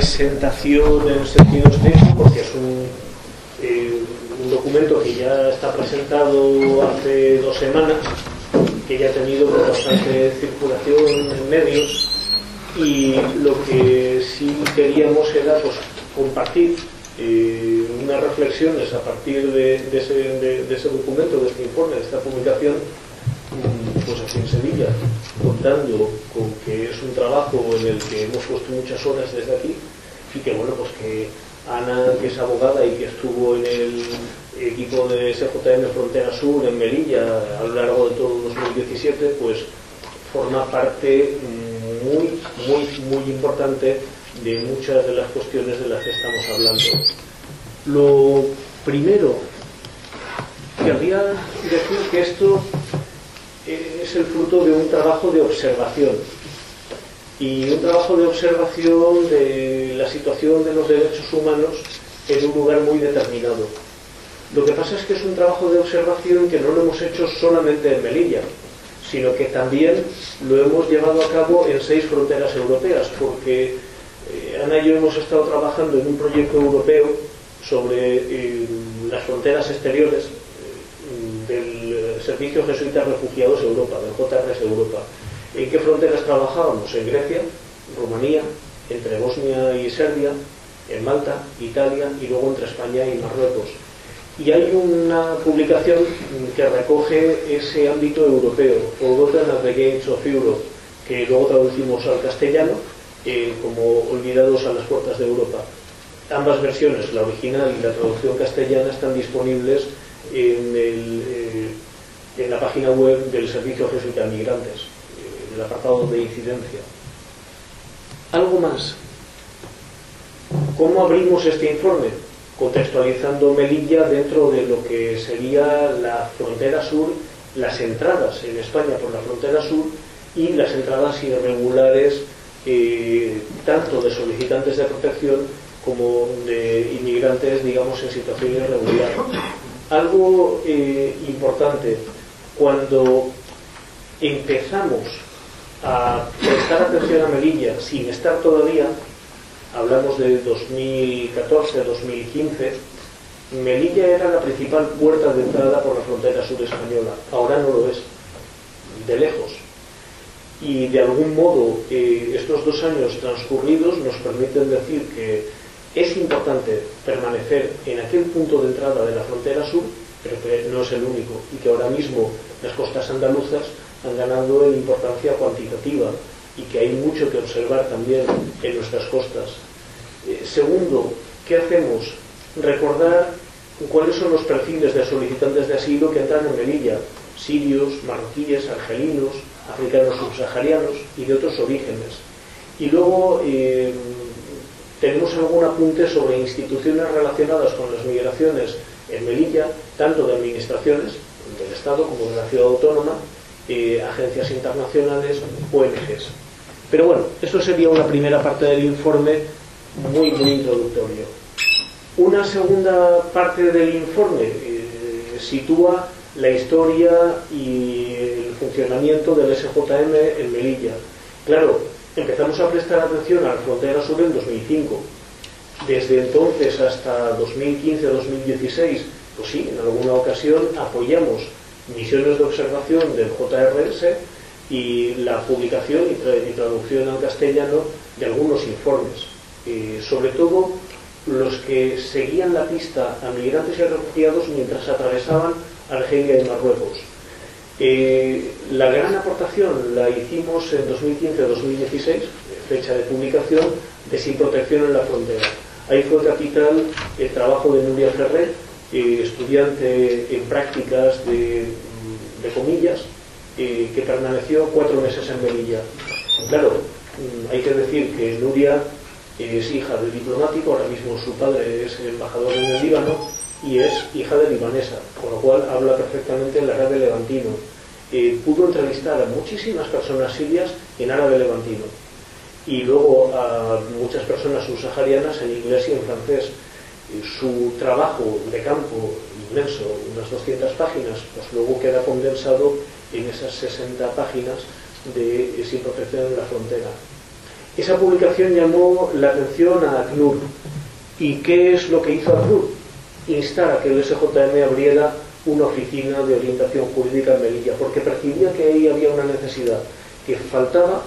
presentación en sentido estricto porque es un, eh, un documento que ya está presentado hace dos semanas, que ya ha tenido bastante circulación en medios y lo que sí queríamos era pues, compartir eh, unas reflexiones a partir de, ese, documento, de este informe, de esta publicación, pues aquí en Sevilla, contando con que es un trabajo en el que hemos puesto muchas horas desde aquí y que bueno, pues que Ana, que es abogada y que estuvo en el equipo de SJM Frontera Sur en Melilla a lo largo de todo 2017, pues forma parte muy, muy, muy importante de muchas de las cuestiones de las que estamos hablando. Lo primero, querría decir que esto es el fruto de un trabajo de observación y un trabajo de observación de la situación de los derechos humanos en un lugar muy determinado. Lo que pasa es que es un trabajo de observación que no lo hemos hecho solamente en Melilla, sino que también lo hemos llevado a cabo en seis fronteras europeas, porque eh, Ana y yo hemos estado trabajando en un proyecto europeo sobre eh, las fronteras exteriores eh, del Servicio Jesuita Refugiados Europa, del JRS Europa. ¿En qué fronteras trabajábamos? En Grecia, Rumanía, entre Bosnia y Serbia, en Malta, Italia y luego entre España y Marruecos. Y hay una publicación que recoge ese ámbito europeo, Forgotten at the Gates of Europe, que luego traducimos al castellano eh, como Olvidados a las puertas de Europa. Ambas versiones, la original y la traducción castellana, están disponibles en, el, eh, en la página web del Servicio Jesuita Migrantes, en el apartado de incidencia. Algo más. ¿Cómo abrimos este informe? contextualizando Melilla dentro de lo que sería la frontera sur, las entradas en España por la frontera sur y las entradas irregulares eh, tanto de solicitantes de protección como de inmigrantes, digamos, en situación irregular. Algo eh, importante, cuando empezamos a prestar atención a Melilla sin estar todavía hablamos de 2014, 2015, Melilla era la principal puerta de entrada por la frontera sur española. Ahora no lo es, de lejos. Y de algún modo eh, estos dos años transcurridos nos permiten decir que es importante permanecer en aquel punto de entrada de la frontera sur, pero que no es el único, y que ahora mismo las costas andaluzas han ganado en importancia cuantitativa y que hay mucho que observar también en nuestras costas. Eh, segundo, ¿qué hacemos? Recordar cuáles son los perfiles de solicitantes de asilo que entran en Melilla, sirios, marroquíes, argelinos, africanos subsaharianos y de otros orígenes. Y luego eh, tenemos algún apunte sobre instituciones relacionadas con las migraciones en Melilla, tanto de administraciones del Estado como de la ciudad autónoma, agencias internacionales, ONGs. Pero bueno, esto sería una primera parte del informe muy, muy introductorio. Una segunda parte del informe eh, sitúa la historia y el funcionamiento del SJM en Melilla. Claro, empezamos a prestar atención a la frontera sur en 2005. Desde entonces hasta 2015-2016, pues sí, en alguna ocasión apoyamos misiones de observación del JRS y la publicación y, traducción al castellano de algunos informes, eh, sobre todo los que seguían la pista a migrantes y refugiados mientras atravesaban Argelia y Marruecos. Eh, la gran aportación la hicimos en 2015-2016, fecha de publicación, de Sin Protección en la Frontera. Ahí fue capital el trabajo de Nuria Ferrer, eh, estudiante en prácticas de, comillas, eh, que permaneció cuatro meses en Melilla. Claro, mm, hay que decir que Nuria es hija de diplomático, ahora mismo su padre es embajador en el Líbano y es hija de libanesa, con lo cual habla perfectamente el árabe levantino. Eh, pudo entrevistar a muchísimas personas sirias en árabe levantino y luego a muchas personas subsaharianas en inglés y en francés. su trabajo de campo inmenso, unas 200 páginas, pues luego queda condensado en esas 60 páginas de Sin protección en la frontera. Esa publicación llamó la atención a ACNUR. ¿Y qué es lo que hizo ACNUR? Instar a que el SJM abriera una oficina de orientación jurídica en Melilla, porque percibía que ahí había una necesidad, que faltaba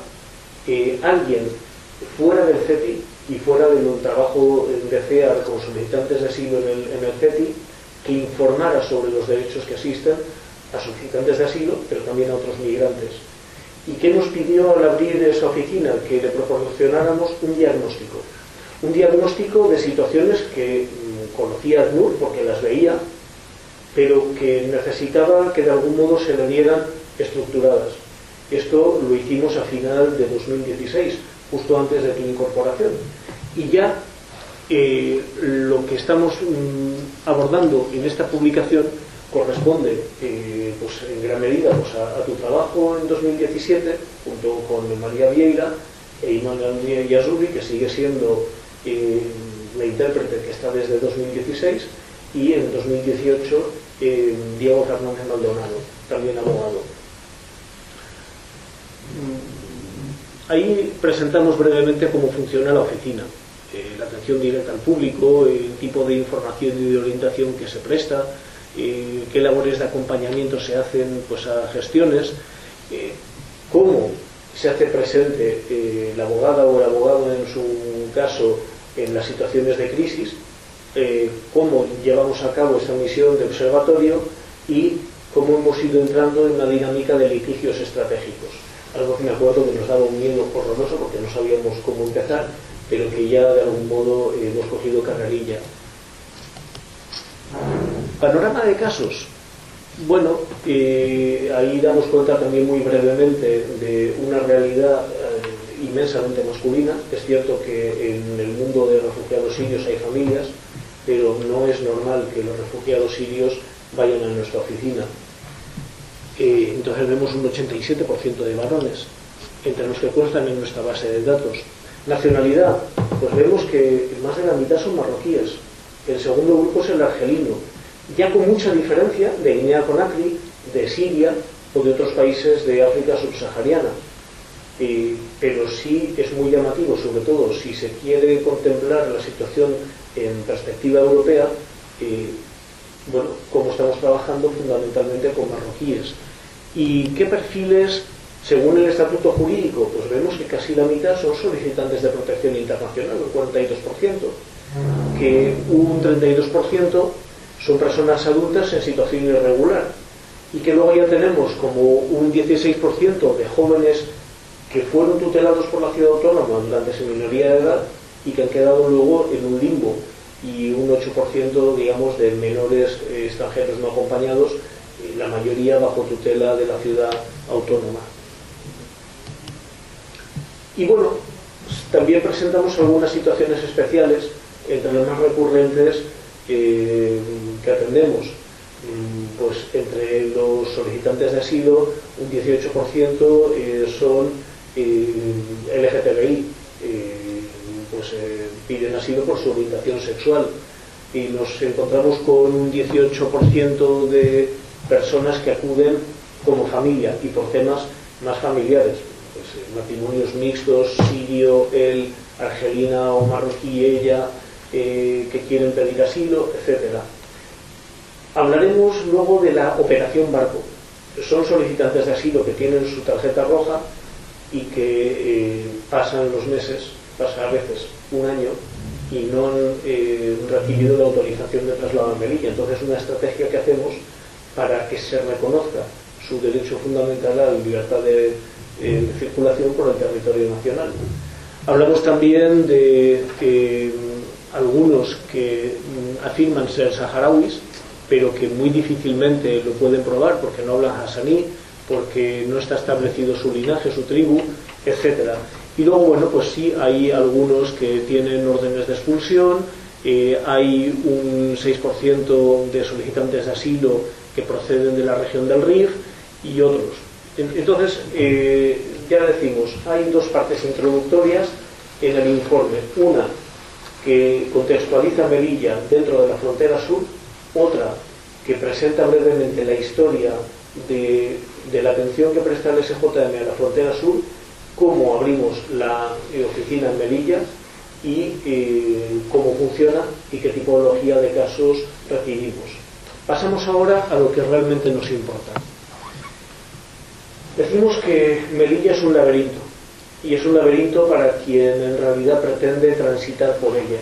eh, alguien fuera del CETI y fuera de un trabajo de CEAR con solicitantes de asilo en el, en el CETI, que informara sobre los derechos que asisten a solicitantes de asilo, pero también a otros migrantes. ¿Y qué nos pidió al abrir esa oficina? Que le proporcionáramos un diagnóstico. Un diagnóstico de situaciones que mm, conocía ACNUR porque las veía, pero que necesitaba que de algún modo se le dieran estructuradas. Esto lo hicimos a final de 2016, justo antes de tu incorporación. Y ya eh, lo que estamos mm, abordando en esta publicación corresponde eh, pues, en gran medida pues, a, tu trabajo en 2017 junto con María Vieira e Andrea Yasubi que sigue siendo eh, la intérprete que está desde 2016 y en 2018 Diego Fernández Maldonado, también abogado. Ahí presentamos brevemente cómo funciona la oficina, eh, la atención directa al público, el tipo de información y de orientación que se presta, eh, qué labores de acompañamiento se hacen pues, a gestiones, eh, cómo se hace presente la abogada o el abogado en su caso en las situaciones de crisis, cómo llevamos a cabo esa misión de observatorio y cómo hemos ido entrando en una dinámica de litigios estratégicos. Algo que me acuerdo que nos daba un miedo horroroso porque no sabíamos cómo empezar, pero que ya de algún modo hemos cogido carrerilla. Panorama de casos. Bueno, eh, ahí damos cuenta también muy brevemente de una realidad eh, inmensamente masculina. Es cierto que en el mundo de refugiados sirios hay familias, pero no es normal que los refugiados sirios vayan a nuestra oficina. Eh, entonces vemos un 87% de varones, entre los que constan en nuestra base de datos. Nacionalidad, pues vemos que más de la mitad son marroquíes. El segundo grupo es el argelino, ya con mucha diferencia de Guinea-Conakry, de Siria o de otros países de África subsahariana. pero sí es muy llamativo, sobre todo si se quiere contemplar la situación en perspectiva europea, bueno, cómo estamos trabajando fundamentalmente con marroquíes. ¿Y qué perfiles según el estatuto jurídico, pues vemos que casi la mitad son solicitantes de protección internacional, el 42%, que un 32% son personas adultas en situación irregular y que luego ya tenemos como un 16% de jóvenes que fueron tutelados por la ciudad autónoma durante su minoría de edad y que han quedado luego en un limbo y un 8% digamos de menores eh, extranjeros no acompañados, la mayoría bajo tutela de la ciudad autónoma. Y bueno, también presentamos algunas situaciones especiales, entre las más recurrentes que atendemos. Mm, pues entre los solicitantes de asilo, un 18% eh, son eh, LGTBI, eh, pues piden asilo por su orientación sexual. Y nos encontramos con un 18% de personas que acuden como familia y por temas más familiares matrimonios mixtos, sirio, él, argelina o marroquí, ella, eh, que quieren pedir asilo, etc. Hablaremos luego de la operación barco. Son solicitantes de asilo que tienen su tarjeta roja y que eh, pasan los meses, pasa a veces un año, y no han eh, recibido la autorización de traslado a Melilla. Entonces, una estrategia que hacemos para que se reconozca su derecho fundamental a la libertad de de circulación por el territorio nacional. Hablamos también de mm, algunos que mm, afirman ser saharauis, pero que muy difícilmente lo pueden probar porque no hablan hasaní, porque no está establecido su linaje, su tribu, etcétera. Y luego, bueno, pues sí, hay algunos que tienen órdenes de expulsión, eh, hay un 6% de solicitantes de asilo que proceden de la región del Rif y otros. Entonces, eh, ya decimos, hay dos partes introductorias en el informe. Una que contextualiza Melilla dentro de la frontera sur, otra que presenta brevemente la historia de, la atención que presta el SJM a la frontera sur cómo abrimos la oficina en Melilla y eh, cómo funciona y qué tipología de casos recibimos. Pasamos ahora a lo que realmente nos importa. Decimos que Melilla es un laberinto y es un laberinto para quien en realidad pretende transitar por ella.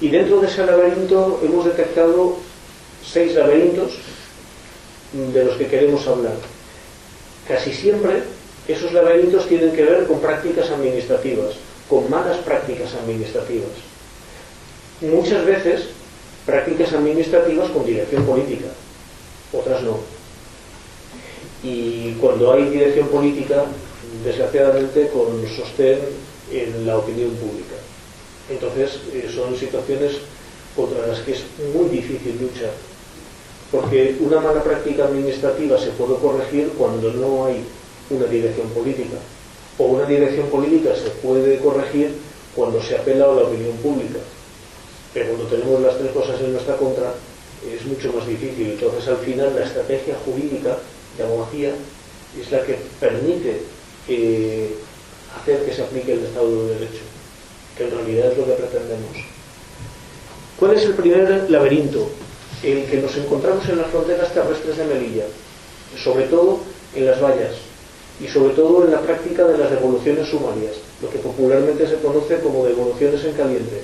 Y dentro de ese laberinto hemos detectado seis laberintos de los que queremos hablar. Casi siempre esos laberintos tienen que ver con prácticas administrativas, con malas prácticas administrativas. Muchas veces prácticas administrativas con dirección política, otras no. Y cuando hay dirección política, desgraciadamente con sostén en la opinión pública. Entonces eh, son situaciones contra las que es muy difícil luchar, porque una mala práctica administrativa se puede corregir cuando no hay una dirección política, o una dirección política se puede corregir cuando se apela a la opinión pública. Pero cuando tenemos las tres cosas en nuestra contra, es mucho más difícil. Entonces, al final, la estrategia jurídica de abogacía es la que permite eh, hacer que se aplique el Estado de Derecho, que en realidad es lo que pretendemos. ¿Cuál es el primer laberinto? El que nos encontramos en las fronteras terrestres de Melilla, sobre todo en las vallas y sobre todo en la práctica de las devoluciones sumarias, lo que popularmente se conoce como devoluciones en caliente.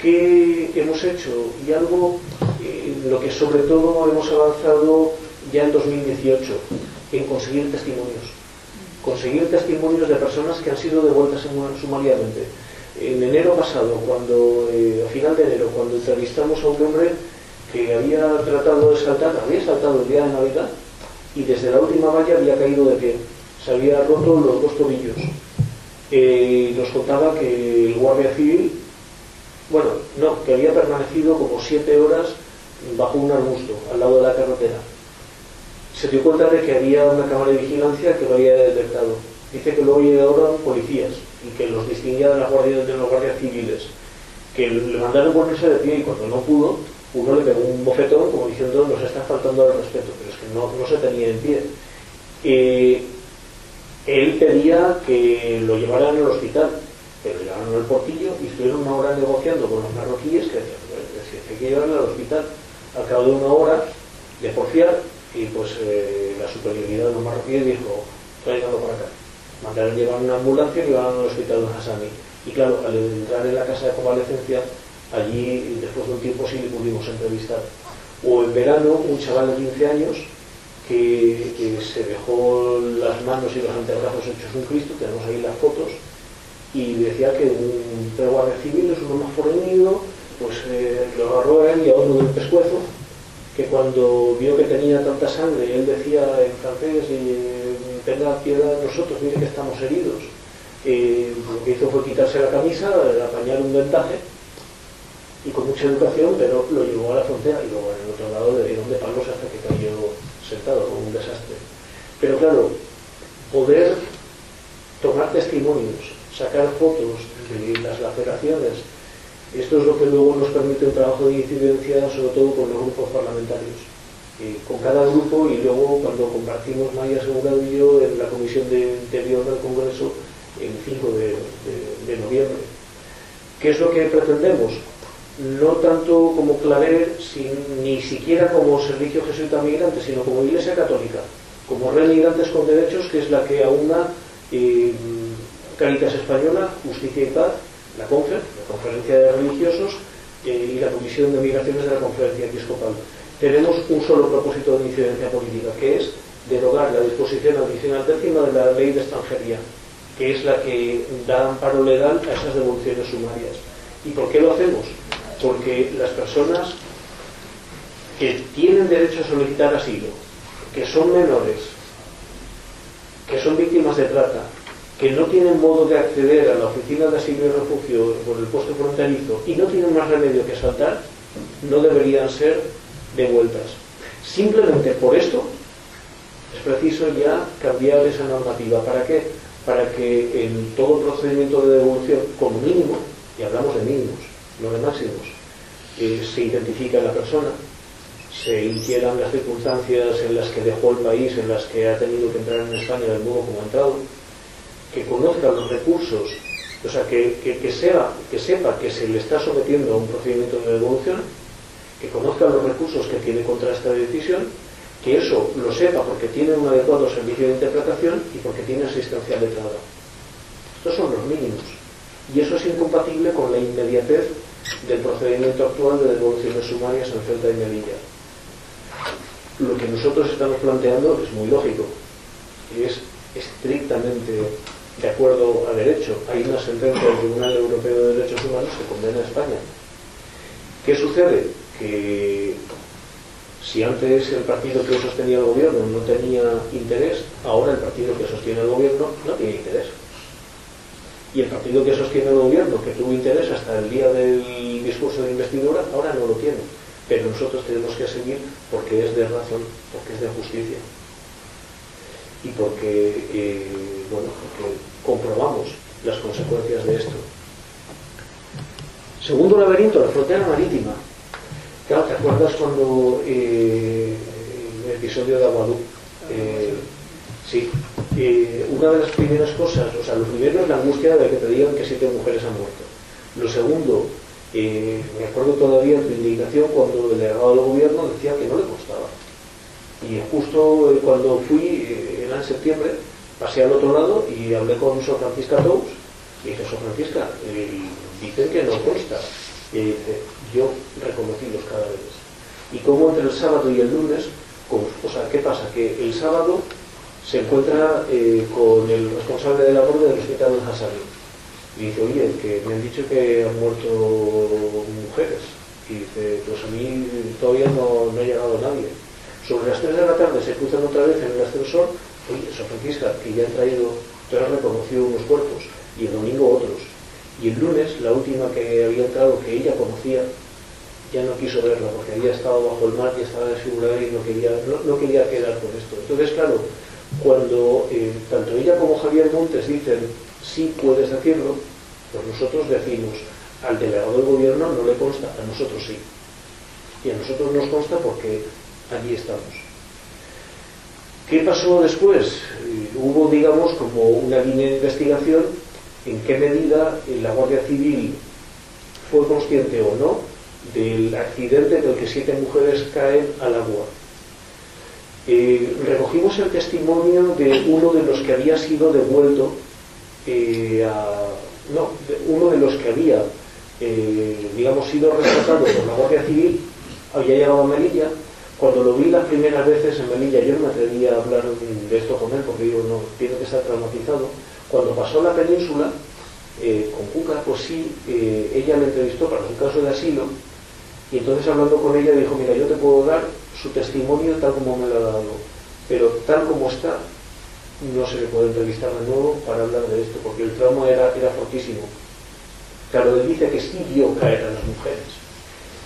¿Qué hemos hecho? Y algo en lo que sobre todo hemos avanzado ya en 2018, en conseguir testimonios. Conseguir testimonios de personas que han sido devueltas sumariamente. En enero pasado, cuando, eh, a final de enero, cuando entrevistamos a un hombre que había tratado de saltar, había saltado el día de Navidad y desde la última valla había caído de pie. Se había roto los dos tobillos. Eh, nos contaba que el guardia civil, bueno, no, que había permanecido como siete horas bajo un arbusto al lado de la carretera. Se dio cuenta de que había una cámara de vigilancia que lo había detectado. Dice que luego llegaron policías y que los distinguía de, las guardias, de los guardias civiles, que le mandaron ponerse de pie y cuando no pudo, uno le pegó un bofetón como diciendo nos está faltando el respeto, pero es que no, no se tenía en pie. Eh, él pedía que lo llevaran al hospital, pero llevaron al portillo y estuvieron una hora negociando con los marroquíes que decían, hay que llevarlo al hospital. Al cabo de una hora de porfiar, y pues eh, la superioridad de los marroquíes dijo, tráiganlo por acá. Mandaron llevar una ambulancia y llevaron al hospital de Hassani. Y claro, al entrar en la casa de convalecencia, allí después de un tiempo sí le pudimos entrevistar. O en verano, un chaval de 15 años que, se dejó las manos y los antebrazos hechos un Cristo, tenemos ahí las fotos, y decía que un guardia civil es uno más fornido, pues eh, lo agarró a él y a uno del pescuezo, que cuando vio que tenía tanta sangre, él decía en francés, tenga piedad nosotros, mire que estamos heridos. Eh, lo que hizo fue quitarse la camisa, apañar un ventaje y con mucha educación, pero lo llevó a la frontera y luego en el otro lado le dieron de palos hasta que cayó sentado como un desastre. Pero claro, poder tomar testimonios, sacar fotos de las laceraciones, esto es lo que luego nos permite un trabajo de incidencia, sobre todo con los grupos parlamentarios. con cada grupo y luego cuando compartimos Maya Segurado y yo en la Comisión de Interior del Congreso el 5 de, de noviembre. ¿Qué es lo que pretendemos? No tanto como Claver, ni siquiera como Servicio Jesuita Migrante, sino como Iglesia Católica, como Red Migrantes con Derechos, que es la que aúna eh, Caritas Española, Justicia y Paz, la CONFER, la Conferencia de Religiosos, eh, y la Comisión de Migraciones de la Conferencia Episcopal. Tenemos un solo propósito de incidencia política, que es derogar la disposición adicional décima de la ley de extranjería, que es la que da amparo legal a esas devoluciones sumarias. ¿Y por qué lo hacemos? Porque las personas que tienen derecho a solicitar asilo, que son menores, que son víctimas de trata, que no tienen modo de acceder a la oficina de asilo y refugio por el puesto fronterizo y no tienen más remedio que saltar, no deberían ser devueltas. Simplemente por esto es preciso ya cambiar esa normativa. ¿Para qué? Para que en todo procedimiento de devolución, como mínimo, y hablamos de mínimos, no de máximos, se identifica la persona, se inquieran las circunstancias en las que dejó el país, en las que ha tenido que entrar en España del modo como ha entrado, que conozca los recursos, o sea, que, que, sea, que sepa que se le está sometiendo a un procedimiento de devolución, que conozca los recursos que tiene contra esta decisión, que eso lo sepa porque tiene un adecuado servicio de interpretación y porque tiene asistencia letrada. Estos son los mínimos. Y eso es incompatible con la inmediatez del procedimiento actual de devoluciones sumarias en Celta y Melilla. Lo que nosotros estamos planteando es muy lógico, y es estrictamente de acuerdo a derecho. Hay una sentencia del Tribunal Europeo de Derechos Humanos que condena a España. ¿Qué sucede? Que si antes el partido que sostenía el gobierno no tenía interés, ahora el partido que sostiene el gobierno no tiene interés. Y el partido que sostiene el gobierno, que tuvo interés hasta el día del discurso de investidura, ahora no lo tiene. Pero nosotros tenemos que seguir porque es de razón, porque es de justicia. Y porque, eh, bueno, comprobamos las consecuencias de esto. Segundo laberinto, la frontera marítima. Claro, ¿te acuerdas cuando eh, el episodio de Aguadú? Eh, sí, eh, una de las primeras cosas, o sea, lo primero es la angustia de que te digan que siete mujeres han muerto. Lo segundo, eh, me acuerdo todavía de tu indicación cuando el delegado del gobierno decía que no le costaba. Y justo cuando fui, era en septiembre, pasé al otro lado y hablé con Sor Francisca Tous y dije, Sor Francisca, dicen que no consta. Y dice, yo reconocí los cadáveres. Y como entre el sábado y el lunes, o sea, ¿qué pasa? Que el sábado se encuentra eh, con el responsable de la borde del hospital de. Y dice, oye, que me han dicho que han muerto mujeres. Y dice, pues a mí todavía no, ha llegado nadie. Sobre las 3 de la tarde se cruzan otra vez en el ascensor, oye, San Francisca, que ya han traído, tú has reconocido unos cuerpos, y el domingo otros. Y el lunes, la última que había entrado, que ella conocía, ya no quiso verla porque había estado bajo el mar y estaba desfigurada y no quería, no, quería quedar con esto. Entonces, claro, cuando eh, tanto ella como Javier Montes dicen sí puedes decirlo, pues nosotros decimos al delegado del gobierno no le consta, a nosotros sí. Y a nosotros nos consta porque allí estamos. ¿Qué pasó después? Eh, hubo, digamos, como una línea de investigación en qué medida la Guardia Civil fue consciente o no del accidente del que siete mujeres caen al agua. Eh, recogimos el testimonio de uno de los que había sido devuelto eh, a, no, uno de los que había, eh, digamos, sido rescatado por la Guardia Civil, había llegado a Melilla. Cuando lo vi las primeras veces en Melilla, yo no me atrevía a hablar de esto con él porque digo, no, tiene que estar traumatizado cuando pasó la península, eh, con Cuca, pues sí, eh, ella le entrevistó para un caso de asilo, y entonces hablando con ella dijo, mira, yo te puedo dar su testimonio tal como me lo ha dado, pero tal como está, no se le puede entrevistar de nuevo para hablar de esto, porque el trauma era, era fortísimo. Claro, él dice que sí vio caer a las mujeres,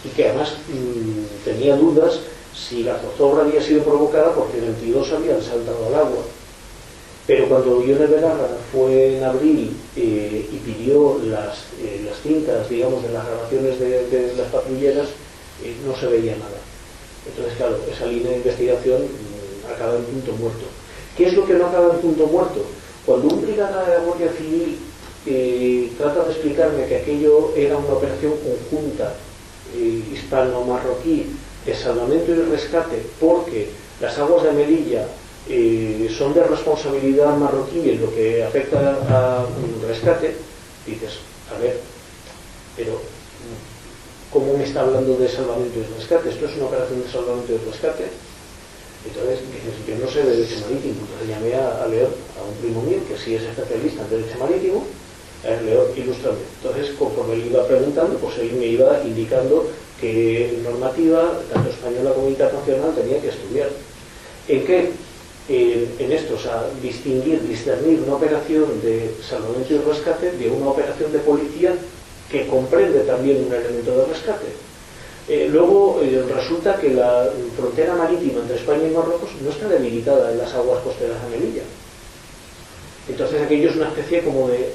y que además mm, tenía dudas si la zozobra había sido provocada porque 22 habían saltado al agua pero cuando Ione Belarra fue en abril eh, y pidió las, eh, las, cintas, digamos, de las grabaciones de, las patrulleras, eh, no se veía nada. Entonces, claro, esa línea de investigación mm, acaba en punto muerto. ¿Qué es lo que no acaba en punto muerto? Cuando un brigada de la Guardia Civil trata de explicarme que aquello era una operación conjunta hispano-marroquí de salvamento y rescate porque las aguas de Melilla son de responsabilidad marroquí en lo que afecta a un rescate, dices, a ver, pero ¿cómo me está hablando de salvamento y rescate? Esto es una operación de salvamento y rescate. Entonces, dices, yo no sé de derecho marítimo. Entonces llamé a, leer a un primo mío, que sí es especialista en derecho marítimo, a ver, León, ilustrame. Entonces, conforme él iba preguntando, pues él me iba indicando qué normativa, tanto española como internacional, tenía que estudiar. ¿En qué? En esto, o sea, distinguir, discernir una operación de salvamento y rescate de una operación de policía que comprende también un elemento de rescate. Eh, luego eh, resulta que la frontera marítima entre España y Marruecos no está debilitada en las aguas costeras de Melilla. Entonces aquello es una especie como de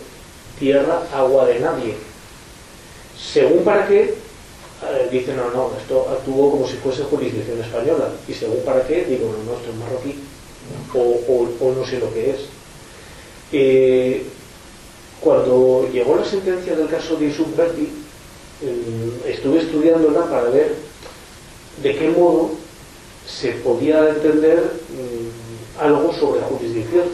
tierra, agua de nadie. Según para qué, eh, dicen, no, no, esto actuó como si fuese jurisdicción española. Y según para qué, digo, no, no, esto es marroquí o, no sé lo que es. Eh, cuando llegó la sentencia del caso de Subverti, estuve estudiándola para ver de qué modo se podía entender mm, algo sobre jurisdicción.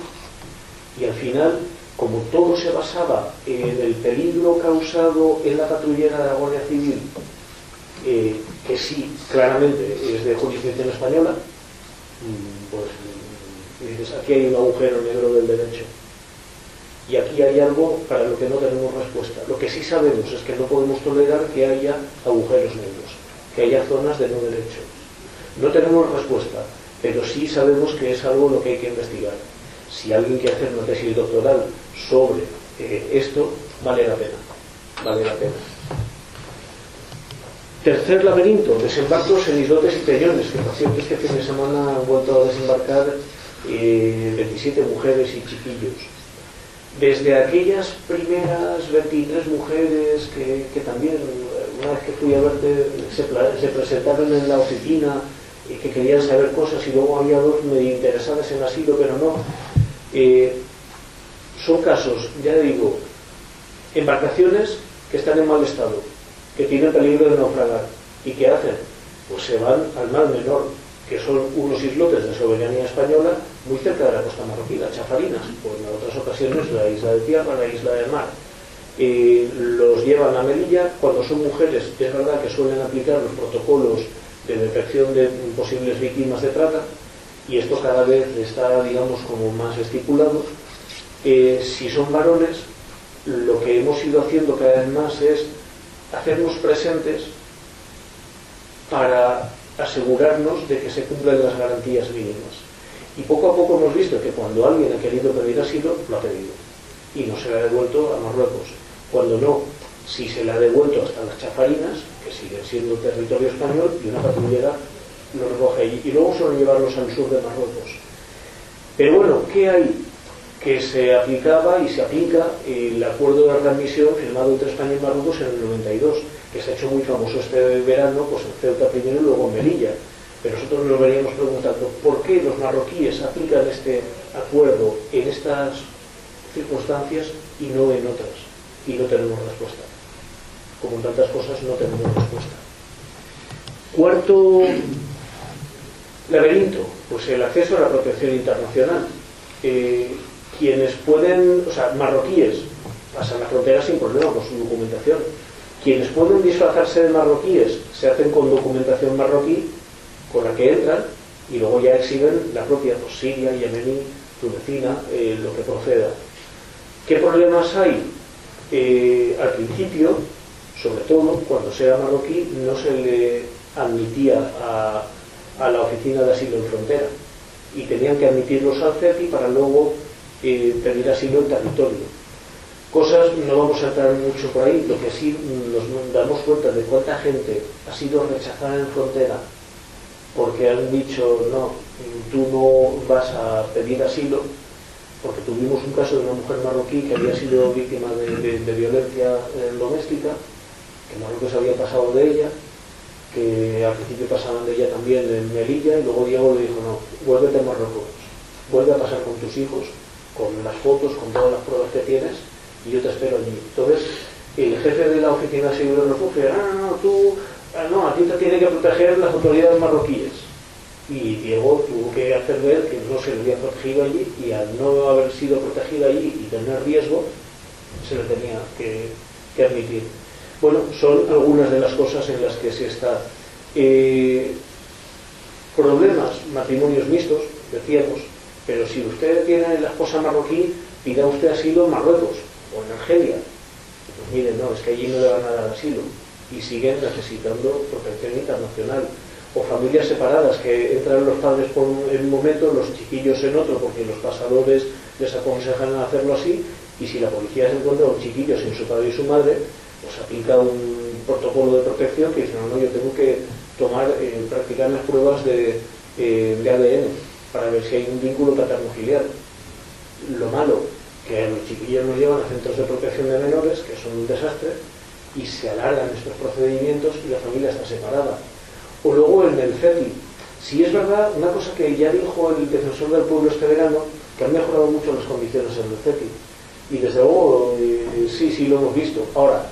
Y al final, como todo se basaba en el peligro causado en la patrullera de la Guardia Civil, eh, que sí, claramente es de jurisdicción española, mm, pues mm, dices, aquí hay un agujero negro del derecho. Y aquí hay algo para lo que no tenemos respuesta. Lo que sí sabemos es que no podemos tolerar que haya agujeros negros, que haya zonas de no derecho. No tenemos respuesta, pero sí sabemos que es algo lo que hay que investigar. Si alguien quiere hacer una tesis doctoral sobre eh, esto, vale la pena. Vale la pena. Tercer laberinto, desembarcos en islotes y peñones, que por cierto este fin de semana han vuelto a desembarcar 27 eh, mujeres y chiquillos desde aquellas primeras 23 mujeres que, también, una vez que fui a verte, se, presentaron en la oficina y que querían saber cosas y luego había dos medio interesadas en asilo, pero no. Eh, son casos, ya digo, embarcaciones que están en mal estado, que tienen peligro de naufragar. ¿Y qué hacen? Pues se van al mar menor, que son unos islotes de soberanía española muy cerca de la costa marroquí, las Chafarinas, pues en otras ocasiones la isla de tierra, la isla de mar. los llevan a Melilla, cuando son mujeres es verdad que suelen aplicar los protocolos de detección de posibles víctimas de trata, y esto cada vez está, digamos, como más estipulado. si son varones, lo que hemos ido haciendo cada vez más es hacernos presentes para asegurarnos de que se cumplan las garantías mínimas. Y poco a poco hemos visto que cuando alguien ha querido pedir asilo, lo ha pedido. Y no se le ha devuelto a Marruecos. Cuando no, si se le ha devuelto hasta las chafarinas, que siguen siendo territorio español, y una patrullera lo recoge allí. Y luego suelen llevarlos al sur de Marruecos. Pero bueno, ¿qué hay? Que se aplicaba y se aplica el acuerdo de readmisión firmado entre España y Marruecos en el 92 que se ha hecho muy famoso este verano, pues en Ceuta primero y luego en Melilla. Pero nosotros nos veníamos preguntando por qué los marroquíes aplican este acuerdo en estas circunstancias y no en otras. Y no tenemos respuesta. Como en tantas cosas no tenemos respuesta. Cuarto laberinto, pues el acceso a la protección internacional. Eh, quienes pueden, o sea, marroquíes, pasan la frontera sin problema con su documentación quienes pueden disfrazarse de marroquíes se hacen con documentación marroquí con la que entran y luego ya exhiben la propia pues, Siria, Yemení, Tunecina, eh, lo que proceda. ¿Qué problemas hay? Eh, al principio, sobre todo cuando sea marroquí, no se le admitía a, la oficina de asilo en frontera y tenían que admitirlos al CEPI para luego eh, pedir asilo en territorio cosas, no vamos a entrar mucho por ahí, lo que sí nos damos cuenta de cuánta gente ha sido rechazada en frontera porque han dicho, no, tú no vas a pedir asilo, porque tuvimos un caso de una mujer marroquí que había sido víctima de, violencia eh, doméstica, que Marruecos había pasado de ella, que al principio pasaban de ella también en Melilla, y luego Diego le dijo, no, vuélvete a Marruecos, vuelve a pasar con tus hijos, con las fotos, con todas las pruebas que tienes, y yo te espero allí. Entonces, el jefe de la oficina de seguridad de refugio, ah, no, no, tú, ah, no, a ti te tiene que proteger las autoridades marroquíes. Y Diego tuvo que hacer ver que no se le había protegido allí y al no haber sido protegido allí y tener riesgo, se le tenía que, admitir. Bueno, son algunas de las cosas en las que se está. Eh, problemas, matrimonios mixtos, decíamos, pero si usted tiene la esposa marroquí, pida usted asilo en Marruecos o en Argelia. Pues miren, no, es que allí no le van a dar asilo y siguen necesitando protección internacional. O familias separadas que entran los padres en un momento, los chiquillos en otro, porque los pasadores les aconsejan hacerlo así, y si la policía se encuentra un chiquillo sin su padre y su madre, pues aplica un protocolo de protección que dice, no, no, yo tengo que tomar, eh, practicar las pruebas de, eh, ADN para ver si hay un vínculo paterno-filial. Lo malo que los chiquillos nos llevan a centros de protección de menores, que son un desastre, y se alargan estos procedimientos y la familia está separada. O luego en el CETI. Si es verdad, una cosa que ya dijo el defensor del pueblo este verano, que han mejorado mucho las condiciones en el CETI. Y desde luego, eh, sí, sí lo hemos visto. Ahora,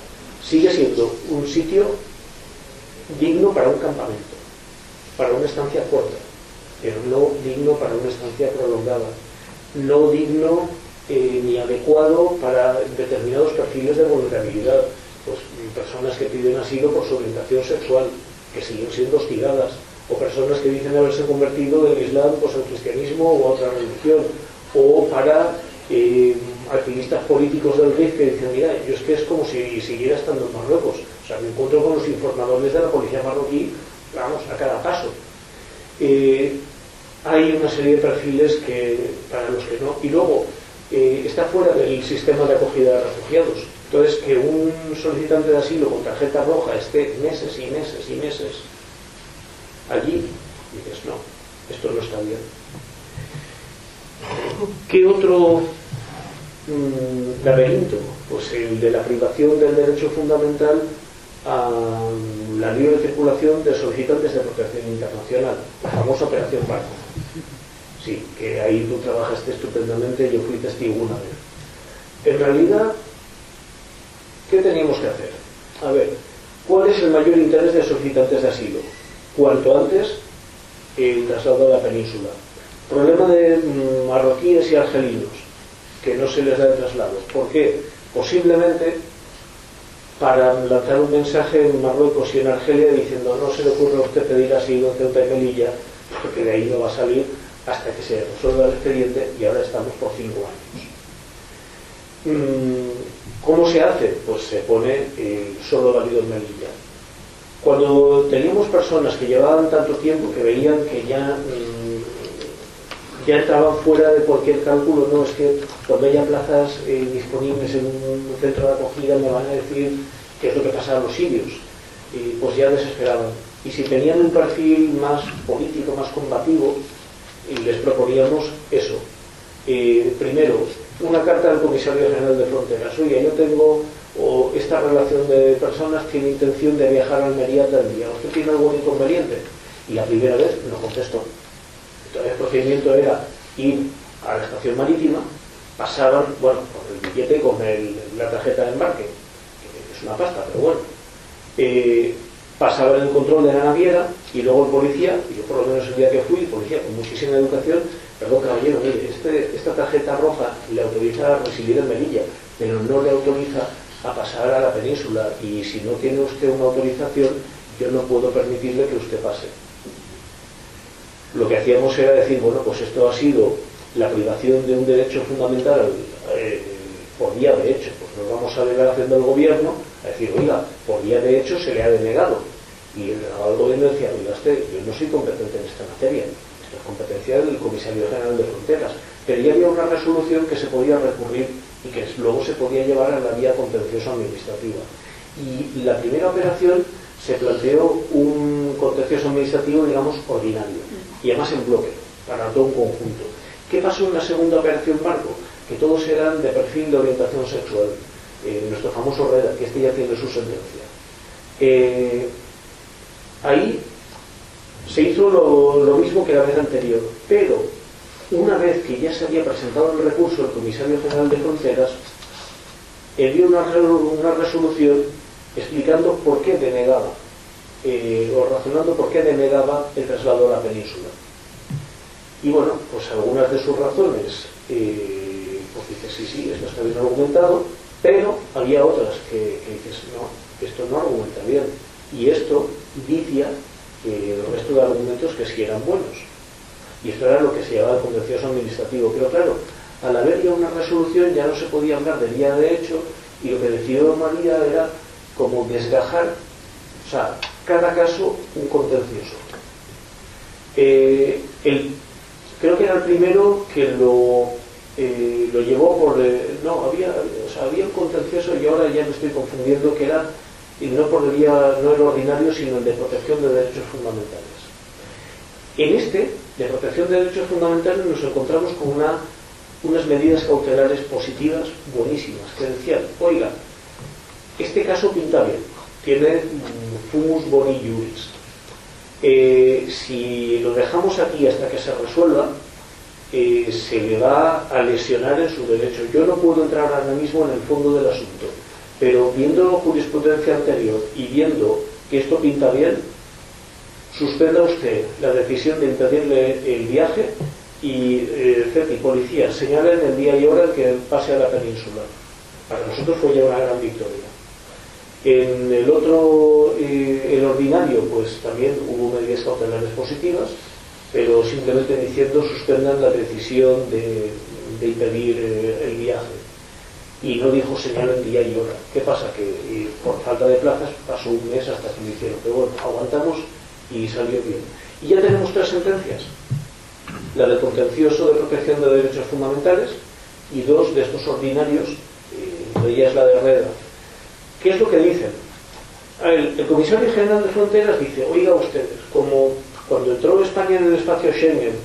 sigue siendo un sitio digno para un campamento, para una estancia corta, pero no digno para una estancia prolongada, no digno eh, ni adecuado para determinados perfiles de vulnerabilidad, pues personas que piden asilo por su orientación sexual, que siguen siendo hostigadas, o personas que dicen haberse convertido del Islam pues, al cristianismo o a otra religión, o para eh, activistas políticos del RIF que dicen, mira, yo es que es como si siguiera estando en Marruecos. O sea, me encuentro con los informadores de la policía marroquí, vamos, a cada paso. Eh, hay una serie de perfiles que, para los que no. Y luego, eh, está fuera del sistema de acogida de refugiados. Entonces, que un solicitante de asilo con tarjeta roja esté meses y meses y meses allí, dices, no, esto no está bien. ¿Qué otro mm, laberinto? Pues el de la privación del derecho fundamental a la libre circulación de solicitantes de protección internacional, la famosa Operación Barco. Sí, que ahí tú trabajaste estupendamente, yo fui testigo una vez. En realidad, ¿qué teníamos que hacer? A ver, ¿cuál es el mayor interés de solicitantes de asilo? Cuanto antes el traslado a la península. Problema de mm, marroquíes y argelinos, que no se les da el traslado. ¿Por qué? Posiblemente para lanzar un mensaje en Marruecos y en Argelia diciendo no se le ocurre a usted pedir asilo en Ceuta y Melilla, porque de ahí no va a salir hasta que se resuelva el expediente y ahora estamos por cinco años. Mm, ¿Cómo se hace? Pues se pone solo válido en Melilla. Cuando teníamos personas que llevaban tanto tiempo que veían que ya mm, ya entraban fuera de cualquier cálculo, no es que cuando haya plazas eh, disponibles en un centro de acogida me van a decir qué es lo que pasa a los sirios, y pues ya desesperaban. Y si tenían un perfil más político, más combativo, y les proponíamos eso. Eh, primero, una carta del Comisario General de Fronteras. Oye, yo tengo o esta relación de personas tiene intención de viajar a Almería tal día. ¿Usted tiene algún inconveniente? Y la primera vez no contestó el procedimiento era ir a la estación marítima, pasaban, bueno, con el billete, con la tarjeta de embarque, que es una pasta, pero bueno, eh, pasaban el control de la naviera y luego el policía, y yo por lo menos el día que fui, el policía con muchísima educación, perdón caballero, mire, este, esta tarjeta roja le autoriza a residir en Melilla, pero no le autoriza a pasar a la península y si no tiene usted una autorización, yo no puedo permitirle que usted pase lo que hacíamos era decir, bueno, pues esto ha sido la privación de un derecho fundamental eh, por vía de hecho. Pues nos vamos a delegación del gobierno a decir, oiga, por vía de hecho se le ha denegado. Y el delegado del gobierno decía, oiga, usted, yo no soy competente en esta materia, esto es competencia del Comisario General de Fronteras. Pero ya había una resolución que se podía recurrir y que luego se podía llevar a la vía contenciosa administrativa. Y la primera operación se planteó un contencioso administrativo, digamos, ordinario y además en bloque, para todo un conjunto. ¿Qué pasó en la segunda operación Marco? Que todos eran de perfil de orientación sexual. Eh, nuestro famoso Reda, que este ya tiene su sentencia. Eh, ahí se hizo lo, mismo que la vez anterior, pero una vez que ya se había presentado el recurso el Comisario General de Fronteras, envió una, una resolución explicando por qué denegaba eh, o razonando por qué denegaba el traslado a la península. Y bueno, pues algunas de sus razones, pues dices, sí, sí, esto está bien argumentado, pero había otras que, dices, no, esto no argumenta bien. Y esto vicia el resto de argumentos que sí eran buenos. Y esto era lo que se llamaba el contencioso administrativo. Pero claro, al haber ya una resolución ya no se podía hablar de día de hecho y lo que decidió María era como desgajar, o sea, cada caso un contencioso. Eh, creo que era el primero que lo, eh, lo llevó por... Eh, no, había, había un contencioso y ahora ya me estoy confundiendo que era, y no por el no el ordinario, sino el de protección de derechos fundamentales. En este, de protección de derechos fundamentales, nos encontramos con una, unas medidas cautelares positivas buenísimas, que decían, oiga, este caso pinta bien, tiene fumus boni juris. Eh, si lo dejamos aquí hasta que se resuelva, se le va a lesionar en su derecho. Yo no puedo entrar ahora mismo en el fondo del asunto, pero viendo jurisprudencia anterior y viendo que esto pinta bien, suspenda usted la decisión de impedirle el viaje y eh, CETI, policía, señalen el día y hora que pase a la península. Para nosotros fue ya una gran victoria. En el otro, eh, el ordinario, pues también hubo medidas cautelares positivas, pero simplemente diciendo suspendan la decisión de, impedir eh, el viaje. Y no dijo señalen día y hora. ¿Qué pasa? Que por falta de plazas pasó un mes hasta que lo hicieron. Pero bueno, aguantamos y salió bien. Y ya tenemos tres sentencias. La del contencioso de protección de derechos fundamentales y dos de estos ordinarios, eh, ella es la de Herrera. ¿Qué es lo que dicen? El, el comisario general de fronteras dice, oiga ustedes, como cuando entró España en el espacio Schengen,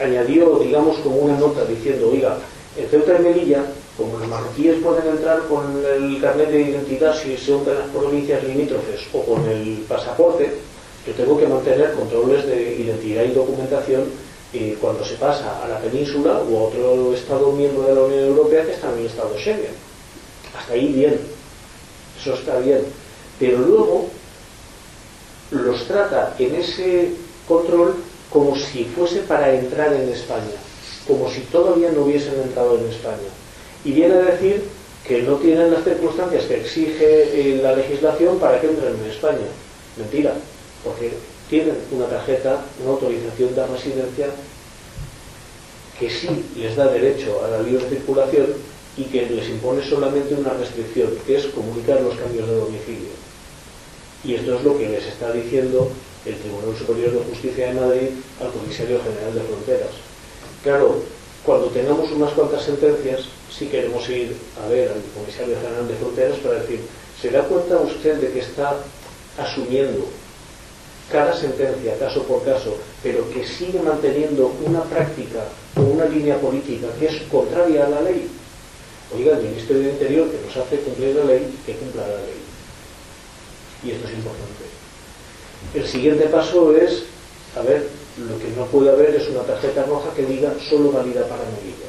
añadió, digamos, como una nota diciendo, oiga, en Ceuta y Melilla, como los marroquíes pueden entrar con el carnet de identidad si son de las provincias limítrofes o con el pasaporte, yo tengo que mantener controles de identidad y documentación eh, cuando se pasa a la península o a otro Estado miembro de la Unión Europea que está en el Estado Schengen. Hasta ahí bien, eso está bien. Pero luego los trata en ese control como si fuese para entrar en España, como si todavía no hubiesen entrado en España. Y viene a decir que no tienen las circunstancias que exige eh, la legislación para que entren en España. Mentira porque tienen una tarjeta, una autorización de residencia que sí les da derecho a la libre circulación y que les impone solamente una restricción, que es comunicar los cambios de domicilio. Y esto es lo que les está diciendo el Tribunal Superior de Justicia de Madrid al Comisario General de Fronteras. Claro, cuando tengamos unas cuantas sentencias, sí queremos ir a ver al Comisario General de Fronteras para decir, ¿se da cuenta usted de que está asumiendo cada sentencia, caso por caso, pero que sigue manteniendo una práctica o una línea política que es contraria a la ley, oiga, el Ministerio de Interior que nos hace cumplir la ley, que cumpla la ley. Y esto es importante. El siguiente paso es, a ver, lo que no puede haber es una tarjeta roja que diga solo válida para Melilla.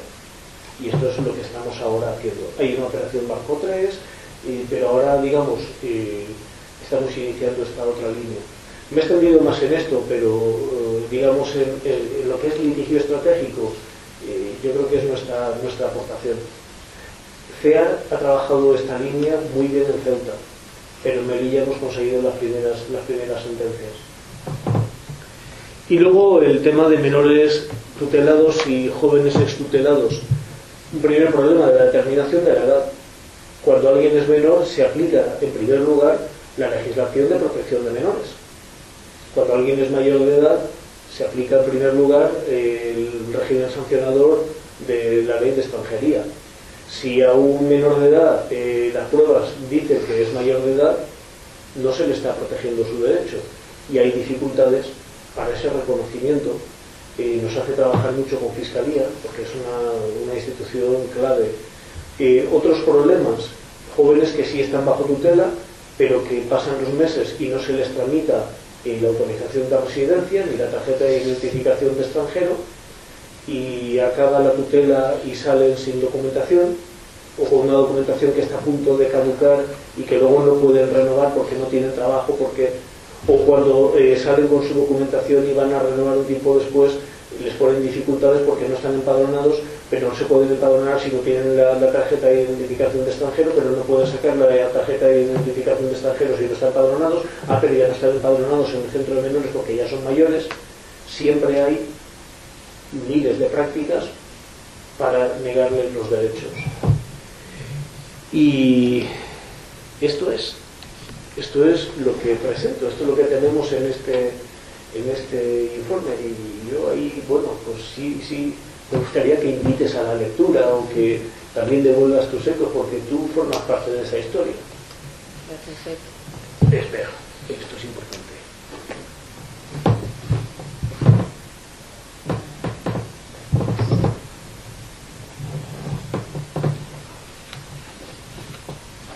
Y esto es lo que estamos ahora haciendo. Hay una operación Barco 3, pero ahora, digamos, eh, estamos iniciando esta otra línea. Me he extendido más en esto, pero eh, digamos en, lo que es litigio estratégico, eh, yo creo que es nuestra, nuestra aportación. CEAR ha trabajado esta línea muy bien en Ceuta, pero en Melilla hemos conseguido las primeras, las primeras sentencias. Y luego el tema de menores tutelados y jóvenes extutelados. Un primer problema de la determinación de la edad. Cuando alguien es menor, se aplica en primer lugar la legislación de protección de menores cuando alguien es mayor de edad, se aplica en primer lugar el régimen sancionador de la ley de extranjería. Si a un menor de edad eh, las pruebas dicen que es mayor de edad, no se le está protegiendo su derecho y hay dificultades para ese reconocimiento. Eh, nos hace trabajar mucho con Fiscalía, porque es una, institución clave. Eh, otros problemas, jóvenes que sí están bajo tutela, pero que pasan los meses y no se les tramita la autorización de residencia, ni la tarjeta de identificación de extranjero, y acaba la tutela y salen sin documentación, o con una documentación que está a punto de caducar y que luego no pueden renovar porque no tienen trabajo, porque o cuando eh, salen con su documentación y van a renovar un tiempo después, les ponen dificultades porque no están empadronados pero no se pueden empadronar si no tienen la, tarjeta de identificación de extranjero, pero no pueden sacar la tarjeta de identificación de extranjero si no están empadronados, ah, pero ya no están empadronados en el centro de menores porque ya son mayores, siempre hay miles de prácticas para negarles los derechos. Y esto es, esto es lo que presento, esto es lo que tenemos en este, en este informe. Y yo ahí, bueno, pues sí, sí, me gustaría que invites a la lectura o que también devuelvas tus ecos porque tú formas parte de esa historia. Gracias. Espera, esto es importante.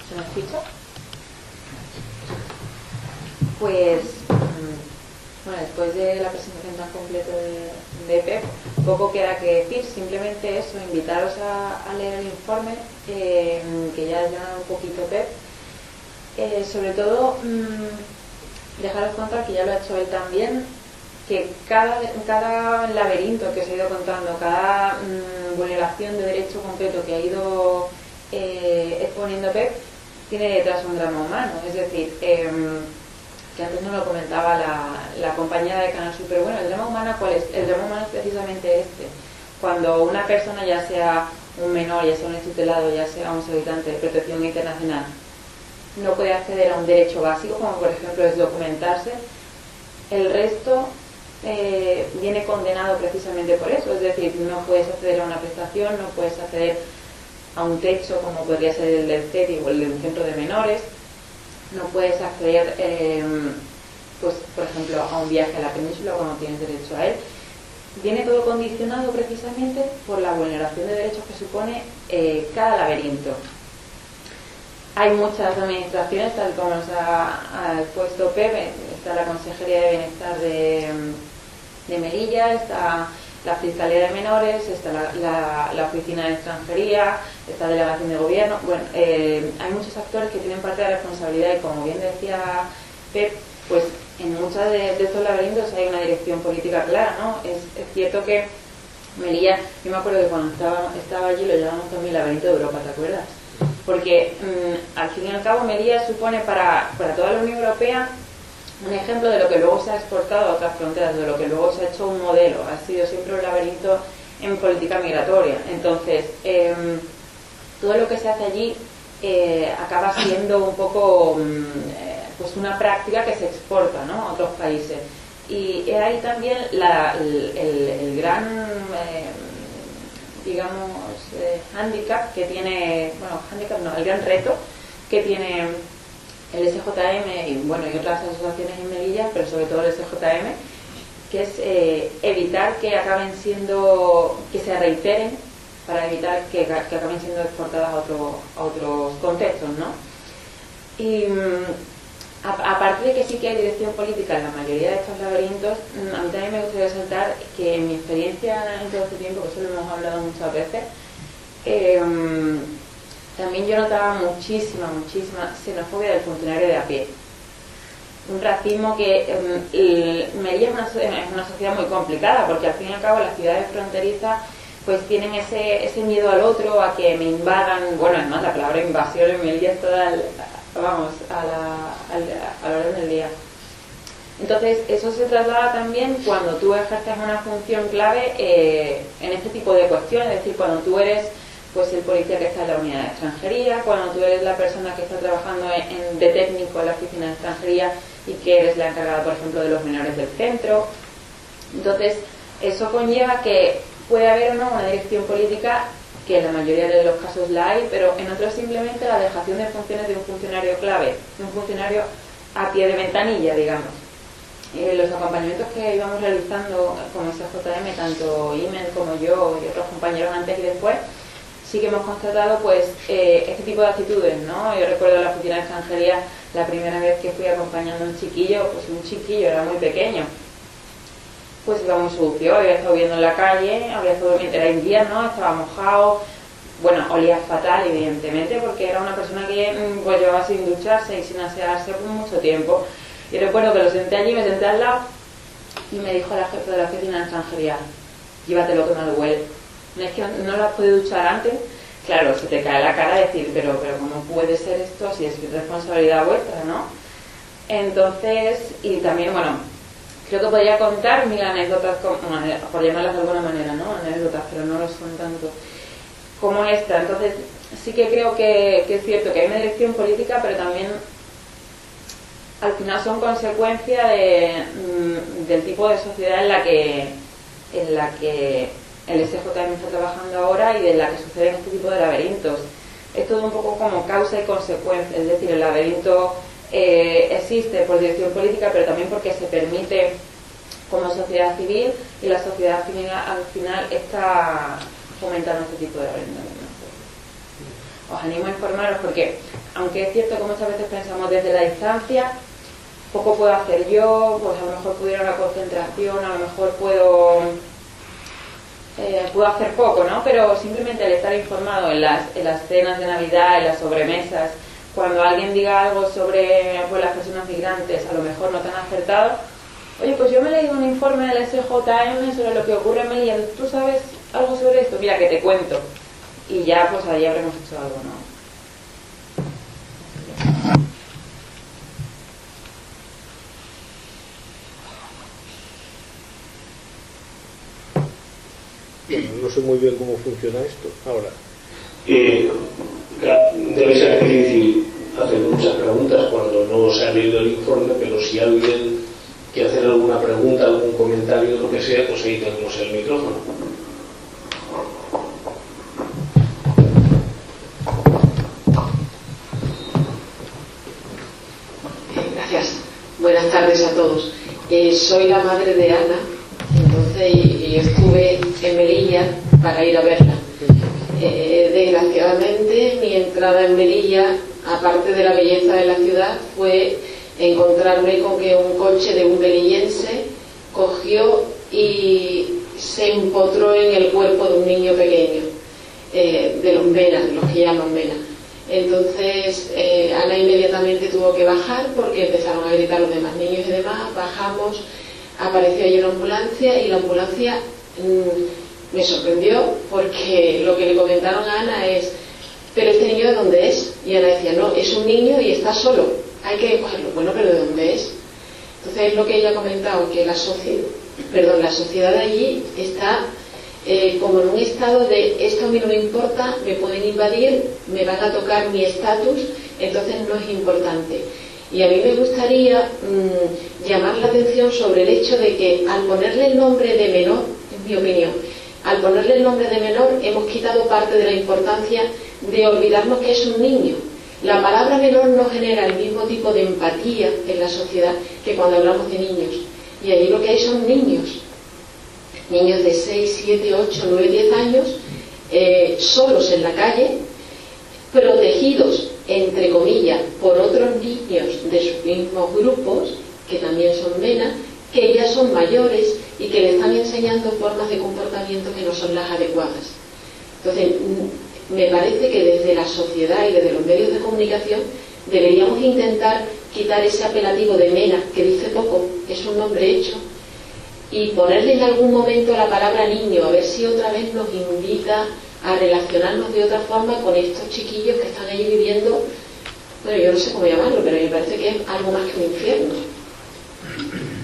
¿Se me escucha? Pues, mm, bueno, después de la presentación tan completa de, de Pep, poco queda que decir, simplemente eso, invitaros a, leer el informe, eh, que ya ya un poquito Pep. Eh, sobre todo, mm, dejaros contar, que ya lo ha hecho él también, que cada, cada laberinto que se ha ido contando, cada mm, vulneración de derecho concreto que ha ido eh, exponiendo Pep, tiene detrás un drama humano. Es decir, em, que antes no lo comentaba la, la compañera de Canal Super, bueno, el drama humano, ¿cuál es? El drama humano es precisamente este. Cuando una persona, ya sea un menor, ya sea un tutelado, ya sea un solicitante de protección internacional, no puede acceder a un derecho básico, como por ejemplo es documentarse, el resto eh, viene condenado precisamente por eso, es decir, no puedes acceder a una prestación, no puedes acceder a un techo como podría ser el del CETI o el de un centro de menores, no puedes acceder, em, pues, por ejemplo, a un viaje a la península cuando tienes derecho a él. Viene todo condicionado precisamente por la vulneración de derechos que supone eh, cada laberinto. Hay muchas administraciones, tal como nos ha, expuesto Pepe, está la Consejería de Bienestar de, Melilla, está la Fiscalía de Menores, está la, Oficina de Extranjería, está la Delegación de Gobierno. Bueno, eh, hay muchos actores que tienen parte de la responsabilidad y como bien decía Pep, pues en muchos de, estos laberintos hay una dirección política clara, ¿no? Es, cierto que Melilla, yo me acuerdo que cuando estaba, estaba allí lo llamamos también laberinto de Europa, ¿te acuerdas? Porque mm, al fin y al cabo Melilla supone para, para toda la Unión Europea un ejemplo de lo que luego se ha exportado a otras fronteras, de lo que luego se ha hecho un modelo. Ha sido siempre un laberinto en política migratoria. Entonces, em, todo lo que se hace allí eh, acaba siendo un poco mm, eh, pues una práctica que se exporta ¿no? a otros países. Y ahí también el, gran, eh, digamos, handicap que tiene, bueno, handicap no, el gran reto que tiene el SJM y, bueno, y otras asociaciones en Melilla, pero sobre todo el SJM, que es eh, evitar que acaben siendo, que se reiteren para evitar que, acaben siendo exportadas a, otro, a otros contextos, ¿no? Y mm, aparte de que sí que hay dirección política en la mayoría de estos laberintos, mm, a mí también me gustaría resaltar que en mi experiencia en todo este tiempo, que eso lo hemos hablado muchas veces, eh, también yo notaba muchísima, muchísima xenofobia del funcionario de a pie. Un racismo que em, me es una, es una sociedad muy complicada, porque al fin y al cabo las ciudades fronterizas pues tienen ese, ese miedo al otro, a que me invadan, bueno, además la palabra invasión en Melilla es toda, vamos, a la, a la orden del día. Entonces, eso se traslada también cuando tú ejerces una función clave eh, en este tipo de cuestiones, es decir, cuando tú eres pues el policía que está en la unidad de extranjería, cuando tú eres la persona que está trabajando en, de técnico en la oficina de extranjería y que eres la encargada, por ejemplo, de los menores del centro. Entonces, eso conlleva que puede haber o no una dirección política, que en la mayoría de los casos la hay, pero en otros simplemente la dejación de funciones de un funcionario clave, de un funcionario a pie de ventanilla, digamos. Eh, los acompañamientos que íbamos realizando con SJM, tanto Imen como yo y otros compañeros antes y después, sí que hemos constatado pues eh, este tipo de actitudes, ¿no? Yo recuerdo la oficina de extranjería la primera vez que fui acompañando a un chiquillo, pues un chiquillo, era muy pequeño, pues iba muy sucio, había estado viendo en la calle, había estado, era invierno, estaba mojado, bueno, olía fatal evidentemente porque era una persona que mm, pues llevaba sin ducharse y sin asearse por mucho tiempo. Y recuerdo que lo senté allí, me senté al lado y me dijo la jefa de la oficina de extranjería, llévatelo que lo huele no es que no la puede duchar antes, claro, se te cae la cara decir, pero, pero ¿cómo puede ser esto si es responsabilidad vuestra, no? Entonces, y también, bueno, creo que podría contar mil anécdotas, por llamarlas de alguna manera, ¿no? Anécdotas, pero no lo son tanto como esta. Entonces, sí que creo que, es cierto que hay una dirección política, pero también al final son consecuencia mm, del tipo de sociedad en la que en la que el SJM está trabajando ahora y de la que suceden este tipo de laberintos. Es todo un poco como causa y consecuencia, es decir, el laberinto eh, existe por dirección política, pero también porque se permite como sociedad civil y la sociedad civil al final está fomentando este tipo de laberintos. Os animo a informaros porque, aunque es cierto que muchas veces pensamos desde la distancia, poco puedo hacer yo, pues a lo mejor pudiera una concentración, a lo mejor puedo eh, puedo hacer poco, ¿no? Pero simplemente el estar informado en las, en las cenas de Navidad, en las sobremesas, cuando alguien diga algo sobre pues, las personas migrantes, a lo mejor no tan acertado, oye, pues yo me he leído un informe del SJM sobre lo que ocurre en Melilla, ¿tú sabes algo sobre esto? Mira, que te cuento. Y ya, pues ahí habremos hecho algo, ¿no? no sé muy bien cómo funciona esto ahora. Eh, debe ser difícil hacer muchas preguntas cuando no se ha leído el informe, pero si alguien quiere hacer alguna pregunta, algún comentario, lo que sea, pues ahí tenemos el micrófono. Gracias. Buenas tardes a todos. Eh, soy la madre de Ana, entonces y, estuve en Melilla para ir a verla. Eh, desgraciadamente, mi entrada en Melilla, aparte de la belleza de la ciudad, fue encontrarme con que un coche de un melillense cogió y se empotró en el cuerpo de un niño pequeño, eh, de los menas, los que llaman menas. Entonces eh, Ana inmediatamente tuvo que bajar porque empezaron a gritar los demás niños y demás. Bajamos, apareció allí una ambulancia y la ambulancia mm, me sorprendió porque lo que le comentaron a Ana es, pero este niño de dónde es? Y Ana decía, no, es un niño y está solo, hay que cogerlo. Bueno, pero ¿de dónde es? Entonces es lo que ella ha comentado, que la sociedad, perdón, la sociedad de allí está eh, como en un estado de esto a mí no me importa, me pueden invadir, me van a tocar mi estatus, entonces no es importante. Y a mí me gustaría mm, llamar la atención sobre el hecho de que al ponerle el nombre de menor, en mi opinión, al ponerle el nombre de menor hemos quitado parte de la importancia de olvidarnos que es un niño. La palabra menor no genera el mismo tipo de empatía en la sociedad que cuando hablamos de niños. Y allí lo que hay son niños. Niños de 6, 7, 8, 9, 10 años, eh, solos en la calle, protegidos entre comillas, por otros niños de sus mismos grupos, que también son menas, que ya son mayores y que le están enseñando formas de comportamiento que no son las adecuadas. Entonces, mm, me parece que desde la sociedad y desde los medios de comunicación deberíamos intentar quitar ese apelativo de mena, que dice poco, es un nombre hecho, y ponerle en algún momento la palabra niño, a ver si otra vez nos invita a relacionarnos de otra forma con estos chiquillos que están allí viviendo, bueno, yo no sé cómo llamarlo, pero me parece que es algo más que un infierno.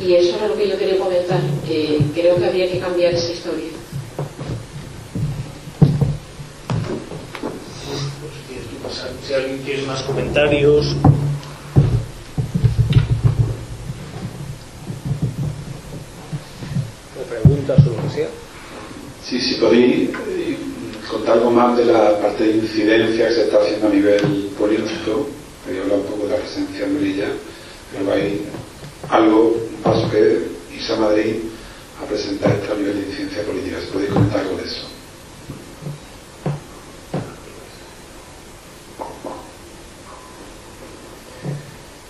Y eso era lo que yo quería comentar, que creo que habría que cambiar esa historia. Si alguien tiene más comentarios. o preguntas o lo que sea. Sí, sí, podéis contar algo más de la parte de incidencia que se está haciendo a nivel político. Quería hablar un poco de la presencia en Melilla, pero hay algo, un paso que Isa Madrid a presentar esto a nivel de incidencia política. ¿Se podéis comentar algo de eso?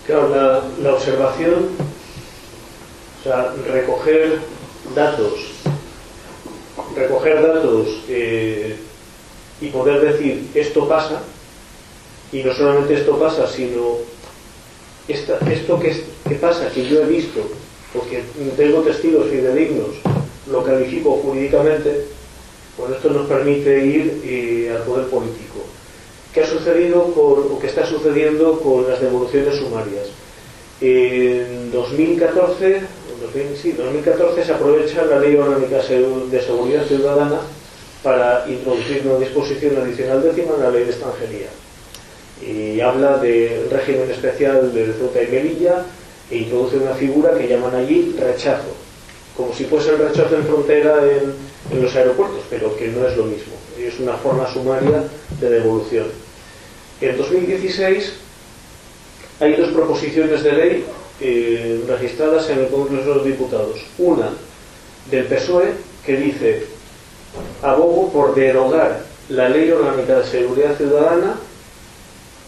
Claro, la, la observación, o sea, recoger datos recoger datos eh, y poder decir esto pasa, y no solamente esto pasa, sino esto que, pasa, que yo he visto, porque tengo testigos fidedignos, lo califico jurídicamente, pues esto nos permite ir eh, al poder político. ¿Qué ha sucedido o qué está sucediendo con las devoluciones sumarias? En 2014 en 2014 se aprovecha la Ley Orgánica de Seguridad Ciudadana para introducir una disposición adicional décima en la Ley de Extranjería. Y habla del régimen especial de Ceuta y Melilla e introduce una figura que llaman allí rechazo, como si fuese el rechazo en frontera en, los aeropuertos, pero que no es lo mismo. Es una forma sumaria de devolución. En 2016 hay dos proposiciones de ley eh, registradas en el Congreso de los Diputados. Una del PSOE que dice abogo por derogar la Ley Orgánica de Seguridad Ciudadana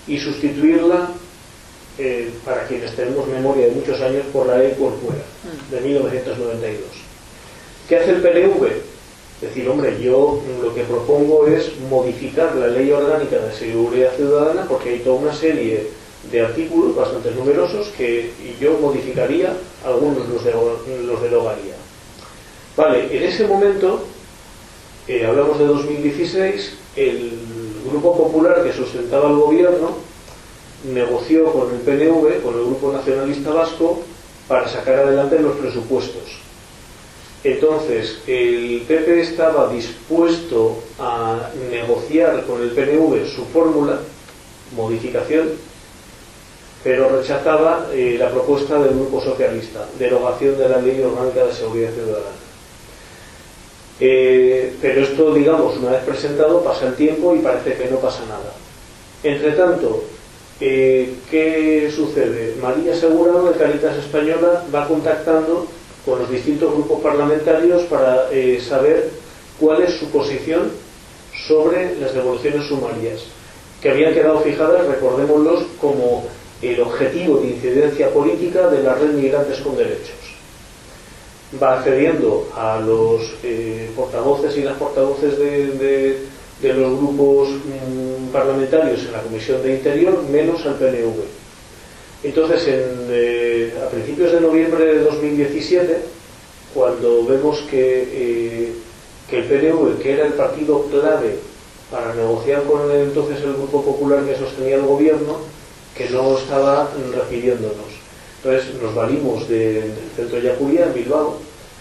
y sustituirla, eh, para quienes tenemos memoria de muchos años, por la Ley Corcuera de 1992. ¿Qué hace el PNV? Es decir, hombre, yo lo que propongo es modificar la ley orgánica de seguridad ciudadana porque hay toda una serie de artículos bastante numerosos que yo modificaría, algunos los, de, los derogaría. Vale, en ese momento, eh, hablamos de 2016, el Grupo Popular que sustentaba el gobierno negoció con el PNV, con el Grupo Nacionalista Vasco, para sacar adelante los presupuestos. Entonces, el PP estaba dispuesto a negociar con el PNV su fórmula, modificación, pero rechazaba eh, la propuesta del Grupo Socialista, derogación de la Ley Orgánica de Seguridad Ciudadana. Eh, pero esto, digamos, una vez presentado, pasa el tiempo y parece que no pasa nada. Entre tanto, eh, ¿qué sucede? María Segurado de Caritas Española va contactando con los distintos grupos parlamentarios para saber cuál es su posición sobre las devoluciones sumarias, que habían quedado fijadas, recordémoslos, como el objetivo de incidencia política de la red Migrantes con Derechos. Va accediendo a los eh, portavoces y las portavoces de, los grupos mm, parlamentarios en la Comisión de Interior, menos al PNV. Entonces, eh, a principios de noviembre de 2017, cuando vemos que, eh, el PNV, que era el partido clave para negociar con entonces el Grupo Popular que sostenía el gobierno, que no estaba recibiéndonos. Entonces nos valimos del centro de Yacuría, en Bilbao,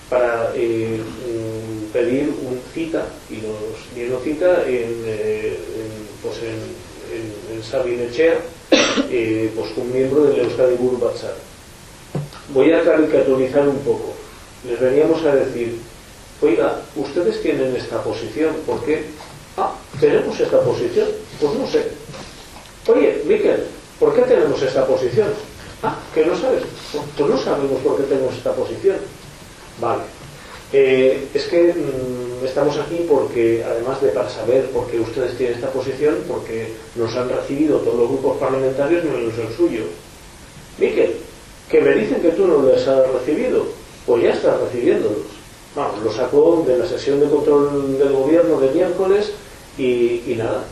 para eh, mm, pedir un cita y nos dieron cita en, eh, pues en, Sabinechea, eh, pues un miembro del Euskadi Guru Voy a caricaturizar un poco. Les veníamos a decir, oiga, ustedes tienen esta posición, ¿por qué? Ah, tenemos esta posición, pues no sé. Oye, Miquel, ¿Por qué tenemos esta posición? Ah, que no sabes. Pues no sabemos por qué tenemos esta posición. Vale. Eh, es que mm, estamos aquí porque, además de para saber por qué ustedes tienen esta posición, porque nos han recibido todos los grupos parlamentarios menos el suyo. Miquel, que me dicen que tú no les has recibido, pues ya estás recibiéndolos. Vamos, lo sacó de la sesión de control del gobierno de miércoles y, y nada,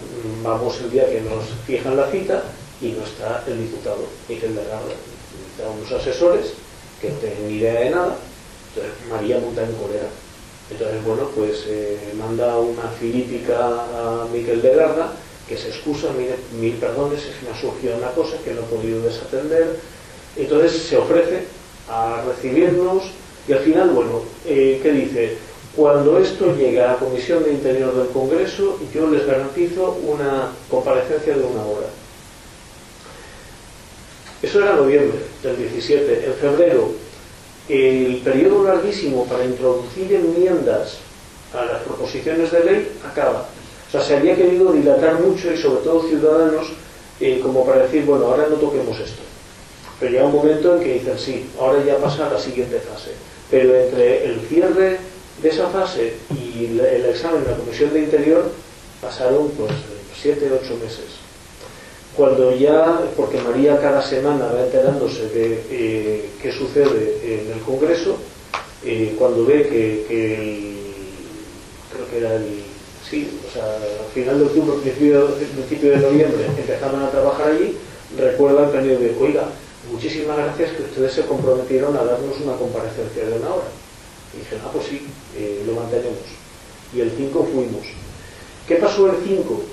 vamos el día que nos fijan la cita y no está el diputado Miguel de Está unos asesores que no tienen ni idea de nada. Entonces María monta en colera. Entonces, bueno, pues eh, manda una filípica a Miguel de Garda que se excusa, mil perdones, es que me ha surgido una cosa que no he podido desatender. Entonces se ofrece a recibirnos y al final, bueno, eh, ¿qué dice? Cuando esto llegue a la Comisión de Interior del Congreso, yo les garantizo una comparecencia de una hora. Eso era noviembre del 17. En febrero, el periodo larguísimo para introducir enmiendas a las proposiciones de ley acaba. O sea, se había querido dilatar mucho y sobre todo ciudadanos eh, como para decir, bueno, ahora no toquemos esto. Pero llega un momento en que dicen, sí, ahora ya pasa a la siguiente fase. Pero entre el cierre de esa fase y el examen de la Comisión de Interior pasaron pues siete, ocho meses cuando ya, porque María cada semana va enterándose de eh, qué sucede en el Congreso, eh, cuando ve que, creo que era el, sí, o sea, al final de octubre, principio, de noviembre, empezaron a trabajar allí, recuerda el de, oiga, muchísimas gracias que ustedes se comprometieron a darnos una comparecencia de una hora. Y dije, ah, pues sí, eh, lo mantenemos. Y el 5 fuimos. ¿Qué pasó el 5?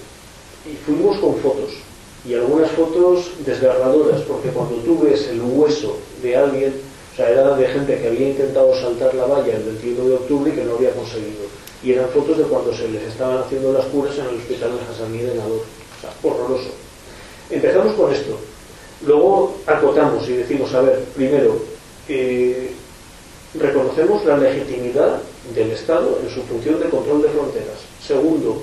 Y fuimos con fotos y algunas fotos desgarradoras, porque cuando tú ves el hueso de alguien, o sea, era de gente que había intentado saltar la valla el 21 de octubre y que no había conseguido. Y eran fotos de cuando se les estaban haciendo las curas en el hospital de Hassaní de Nador. O sea, horroroso. Empezamos con esto. Luego acotamos y decimos, a ver, primero, eh, reconocemos la legitimidad del Estado en su función de control de fronteras. Segundo,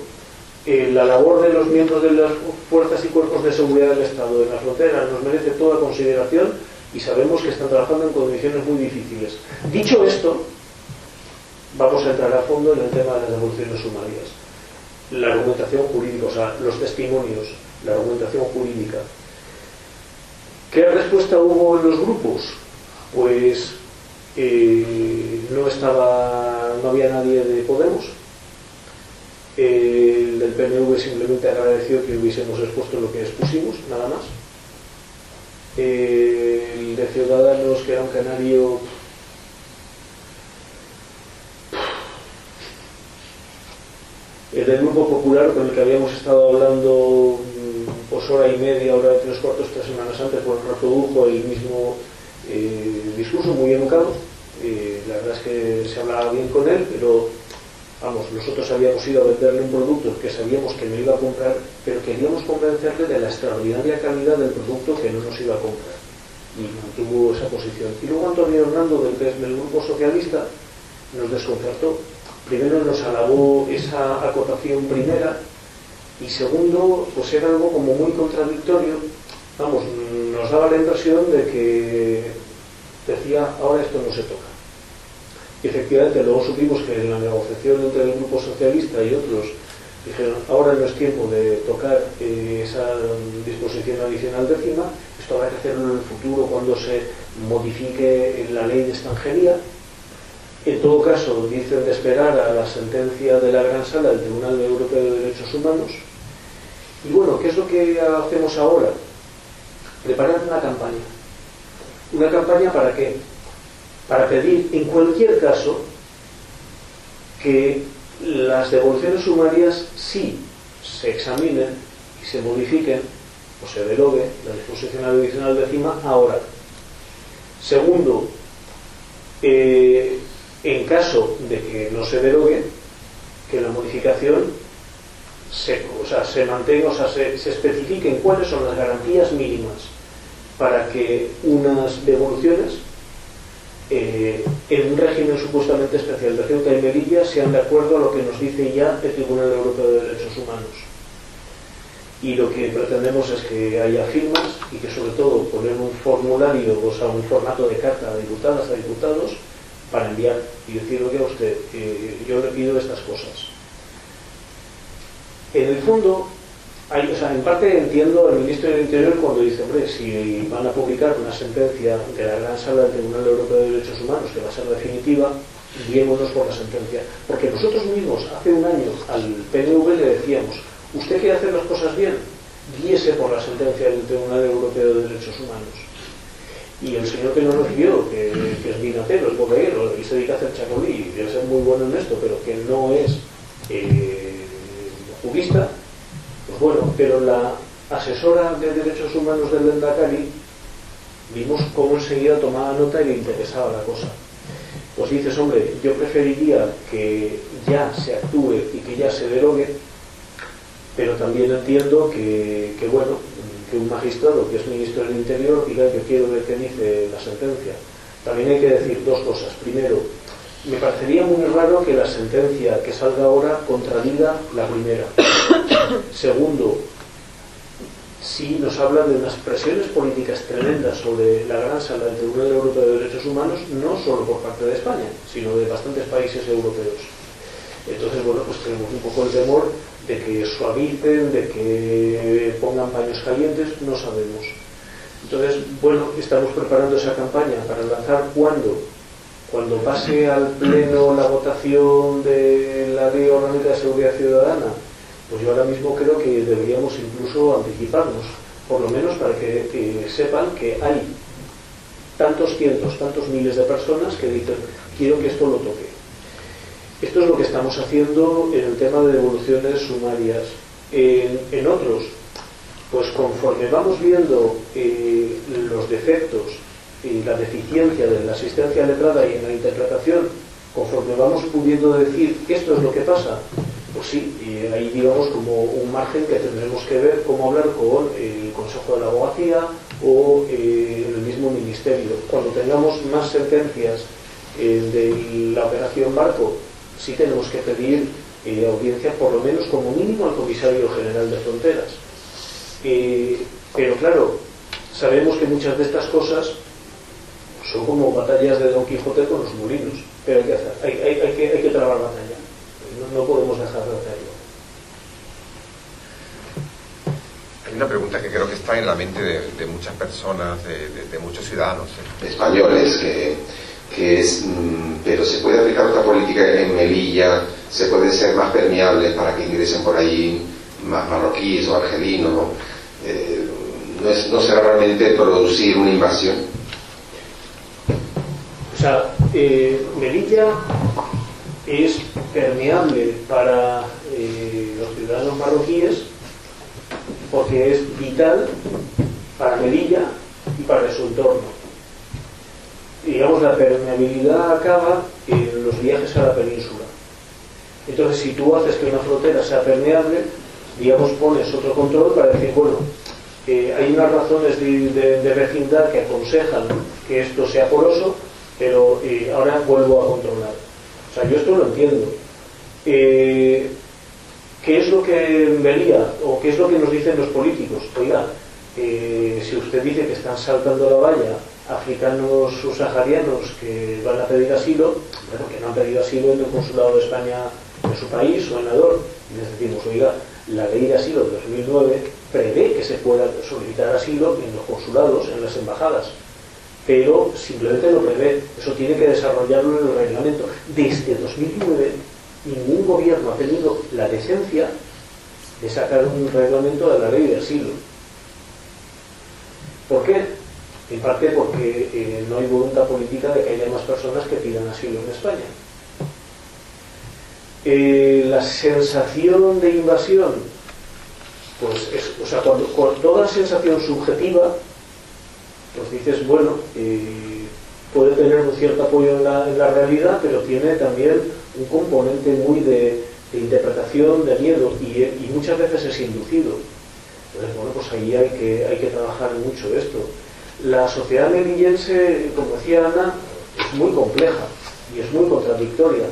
la labor de los miembros de las fuerzas y cuerpos de seguridad del Estado en la frontera nos merece toda consideración y sabemos que están trabajando en condiciones muy difíciles. Dicho esto, vamos a entrar a fondo en el tema de las devoluciones sumarias. La argumentación jurídica, o sea, los testimonios, la argumentación jurídica. ¿Qué respuesta hubo en los grupos? Pues eh, no estaba, no había nadie de Podemos, El del PNV simplemente agradeció que hubiésemos expuesto lo que expusimos, nada más. El de Ciudadanos, que era un canario el del Grupo Popular con el que habíamos estado hablando pues hora y media, hora de tres cuartos, tres semanas antes, pues reprodujo el mismo eh, discurso muy educado. Eh, la verdad es que se hablaba bien con él, pero vamos, nosotros habíamos ido a venderle un producto que sabíamos que no iba a comprar, pero queríamos convencerle de la extraordinaria calidad del producto que no nos iba a comprar. Y mantuvo esa posición. Y luego Antonio Hernando, del, del Grupo Socialista, nos desconcertó. Primero nos alabó esa acotación primera y segundo, pues era algo como muy contradictorio. Vamos, nos daba la impresión de que decía, ahora esto no se toca. Y efectivamente luego supimos que en la negociación entre el Grupo Socialista y otros dijeron, ahora no es tiempo de tocar eh, esa disposición adicional décima, esto habrá que hacerlo en el futuro cuando se modifique la ley de extranjería. En todo caso, dicen de esperar a la sentencia de la Gran Sala del Tribunal Europeo de Derechos Humanos. Y bueno, ¿qué es lo que hacemos ahora? Preparar una campaña. ¿Una campaña para qué? Para pedir, en cualquier caso, que las devoluciones sumarias sí se examinen y se modifiquen o se derogue la disposición adicional décima ahora. Segundo, eh, en caso de que no se derogue, que la modificación se, o sea, se mantenga, o sea, se, se especifiquen cuáles son las garantías mínimas para que unas devoluciones eh, en un régimen supuestamente especial de Ceuta y Melilla sean de acuerdo a lo que nos dice ya el Tribunal Europeo de Derechos Humanos. Y lo que pretendemos es que haya firmas y que sobre todo poner un formulario, o sea, un formato de carta a diputadas, a diputados, para enviar y decir, oye, usted, eh, yo le pido estas cosas. En el fondo, hay, o sea, en parte entiendo al ministro del Interior cuando dice, hombre, si van a publicar una sentencia de la Gran Sala del Tribunal Europeo de Derechos Humanos que va a ser definitiva, guiémonos por la sentencia. Porque nosotros mismos, hace un año, al PNV le decíamos, usted quiere hacer las cosas bien, guíese por la sentencia del Tribunal Europeo de Derechos Humanos. Y el señor que nos recibió, que, que es vinatero, es bodeguero, y se dedica a hacer chacolí, y debe ser muy bueno en esto, pero que no es eh, jurista, pues bueno, pero la asesora de derechos humanos del Lendakari vimos cómo enseguida tomaba nota y le interesaba la cosa. Pues dices, hombre, yo preferiría que ya se actúe y que ya se derogue, pero también entiendo que, que bueno, que un magistrado que es ministro del Interior diga que quiero ver qué dice la sentencia. También hay que decir dos cosas. Primero, me parecería muy raro que la sentencia que salga ahora contradiga la primera. Segundo, si nos habla de unas presiones políticas tremendas sobre la gran sala del Tribunal Europeo de Derechos Humanos, no solo por parte de España, sino de bastantes países europeos. Entonces, bueno, pues tenemos un poco el temor de que suavicen, de que pongan paños calientes, no sabemos. Entonces, bueno, estamos preparando esa campaña para lanzar cuando cuando pase al pleno la votación de la ley orgánica de seguridad ciudadana, pues yo ahora mismo creo que deberíamos incluso anticiparnos, por lo menos para que, sepan que hay tantos cientos, tantos miles de personas que dicen, quiero que esto lo toque. Esto es lo que estamos haciendo en el tema de devoluciones sumarias. En, en otros, pues conforme vamos viendo eh, los defectos y la deficiencia de la asistencia letrada y en la interpretación, conforme vamos pudiendo decir esto es lo que pasa, pues sí, y ahí digamos como un margen que tendremos que ver cómo hablar con el Consejo de la Abogacía o eh, el mismo Ministerio. Cuando tengamos más sentencias eh, de la operación Barco, sí tenemos que pedir eh, audiencia por lo menos como mínimo al Comisario General de Fronteras. Eh, pero claro, sabemos que muchas de estas cosas son como batallas de Don Quijote con los molinos, pero hay que hacer, hay, hay, hay que, hay que trabar batalla, no, no, podemos dejar de hacerlo. Hay una pregunta que creo que está en la mente de, de muchas personas, de, de, de, muchos ciudadanos ¿eh? españoles, que que es, mm, pero se puede aplicar otra política en Melilla, se puede ser más permeable para que ingresen por ahí más marroquíes o argelinos, eh, no, es, no será realmente producir una invasión. O sea, eh, Melilla es permeable para eh, los ciudadanos marroquíes porque es vital para Melilla y para su entorno. Digamos, la permeabilidad acaba en los viajes a la península. Entonces, si tú haces que una frontera sea permeable, digamos, pones otro control para decir, bueno, hay unas razones de, de, vecindad que aconsejan que esto sea poroso, pero eh, ahora vuelvo a controlar. O sea, yo esto lo entiendo. Eh, ¿Qué es lo que vería o qué es lo que nos dicen los políticos? Oiga, si usted dice que están saltando la valla africanos subsaharianos que van a pedir asilo, bueno, que no han pedido asilo en el consulado de España en su país o en Ador, y les decimos, oiga, la ley de asilo de 2009 prevé que se pueda solicitar asilo en los consulados, en las embajadas, pero simplemente lo prevé. Eso tiene que desarrollarlo en el reglamento. Desde 2009 ningún gobierno ha tenido la decencia de sacar un reglamento de la ley de asilo. ¿Por qué? En parte porque eh, no hay voluntad política de que haya más personas que pidan asilo en España. Eh, la sensación de invasión, pues es, o sea, cuando, con toda sensación subjetiva, pues dices, bueno, eh, puede tener un cierto apoyo en la, realidad, pero tiene también un componente muy de, interpretación, de miedo, y, muchas veces es inducido. Entonces, bueno, pues ahí hay que, hay que trabajar mucho esto. La sociedad melillense, como decía Ana, es muy compleja y es muy contradictoria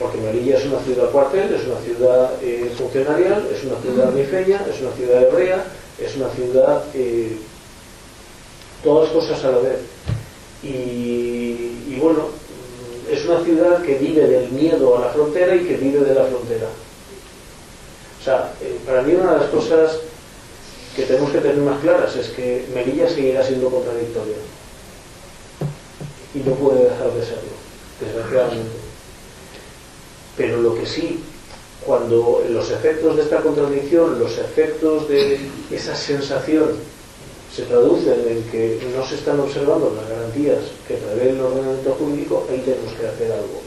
porque Melilla es una ciudad cuartel, es una ciudad eh, funcionarial, es una ciudad rifeña, es una ciudad hebrea, es una ciudad eh, todas cosas a la vez. Y, bueno, es una ciudad que vive del miedo a la frontera y que vive de la frontera. O sea, eh, para mí una de las cosas que tenemos que tener más claras es que Melilla seguirá siendo contradictoria. Y no puede dejar de serlo, desgraciadamente. Pero lo que sí, cuando los efectos de esta contradicción, los efectos de esa sensación se traducen en que no se están observando las garantías que prevé el ordenamiento jurídico, ahí tenemos que hacer algo.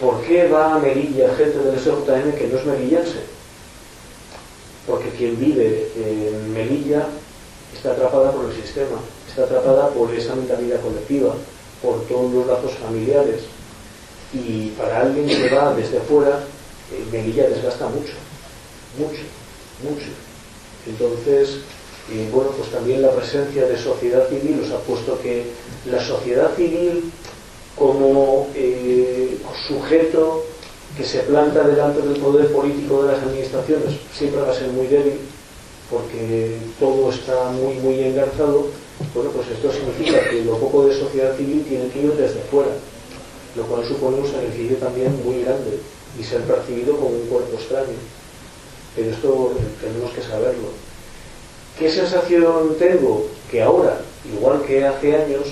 ¿Por qué va a Melilla gente del SJM que no es melillense? Porque quien vive en Melilla está atrapada por el sistema, está atrapada por esa mentalidad colectiva, por todos los lazos familiares, y para alguien que va desde fuera, eh, Melilla desgasta mucho, mucho, mucho. Entonces, eh, bueno, pues también la presencia de sociedad civil os ha puesto que la sociedad civil como eh, sujeto que se planta delante del poder político de las administraciones siempre va a ser muy débil porque todo está muy muy engarzado bueno pues esto significa que lo poco de sociedad civil tiene que ir desde fuera lo cual supone un sacrificio también muy grande y ser percibido como un cuerpo extraño. Pero esto tenemos que saberlo. ¿Qué sensación tengo? Que ahora, igual que hace años,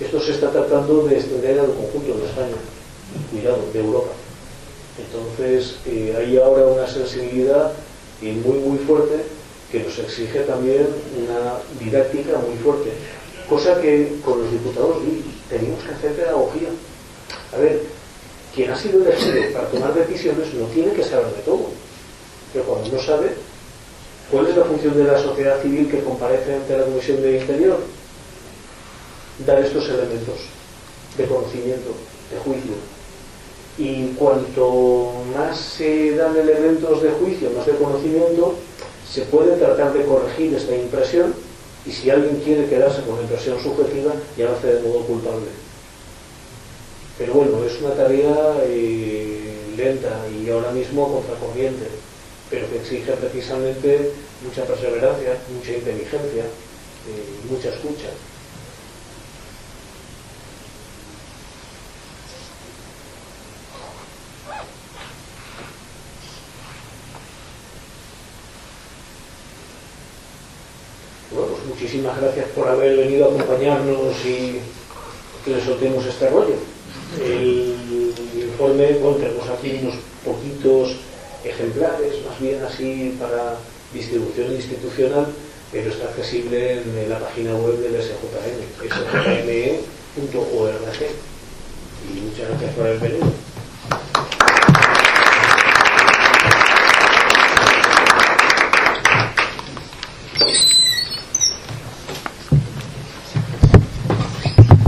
esto se está tratando de extender al conjunto de España, cuidado, de Europa. Entonces, eh, hay ahora una sensibilidad y muy, muy fuerte que nos exige también una didáctica muy fuerte, cosa que con los diputados tenemos que hacer pedagogía a ver, quien ha sido elegido para tomar decisiones no tiene que saber de todo. Pero cuando no sabe, ¿cuál es la función de la sociedad civil que comparece ante la Comisión de Interior? Dar estos elementos de conocimiento, de juicio. Y cuanto más se dan elementos de juicio, más de conocimiento, se puede tratar de corregir esta impresión y si alguien quiere quedarse con la impresión subjetiva, ya lo hace de modo culpable. Pero bueno, es una tarea eh, lenta y ahora mismo contracorriente, pero que exige precisamente mucha perseverancia, mucha inteligencia eh, y mucha escucha. Bueno, pues muchísimas gracias por haber venido a acompañarnos y que le soltemos este rollo. El informe, bueno, tenemos aquí unos poquitos ejemplares, más bien así para distribución institucional, pero está accesible en la página web del SJM, sjme.org. Y muchas gracias por haber venido.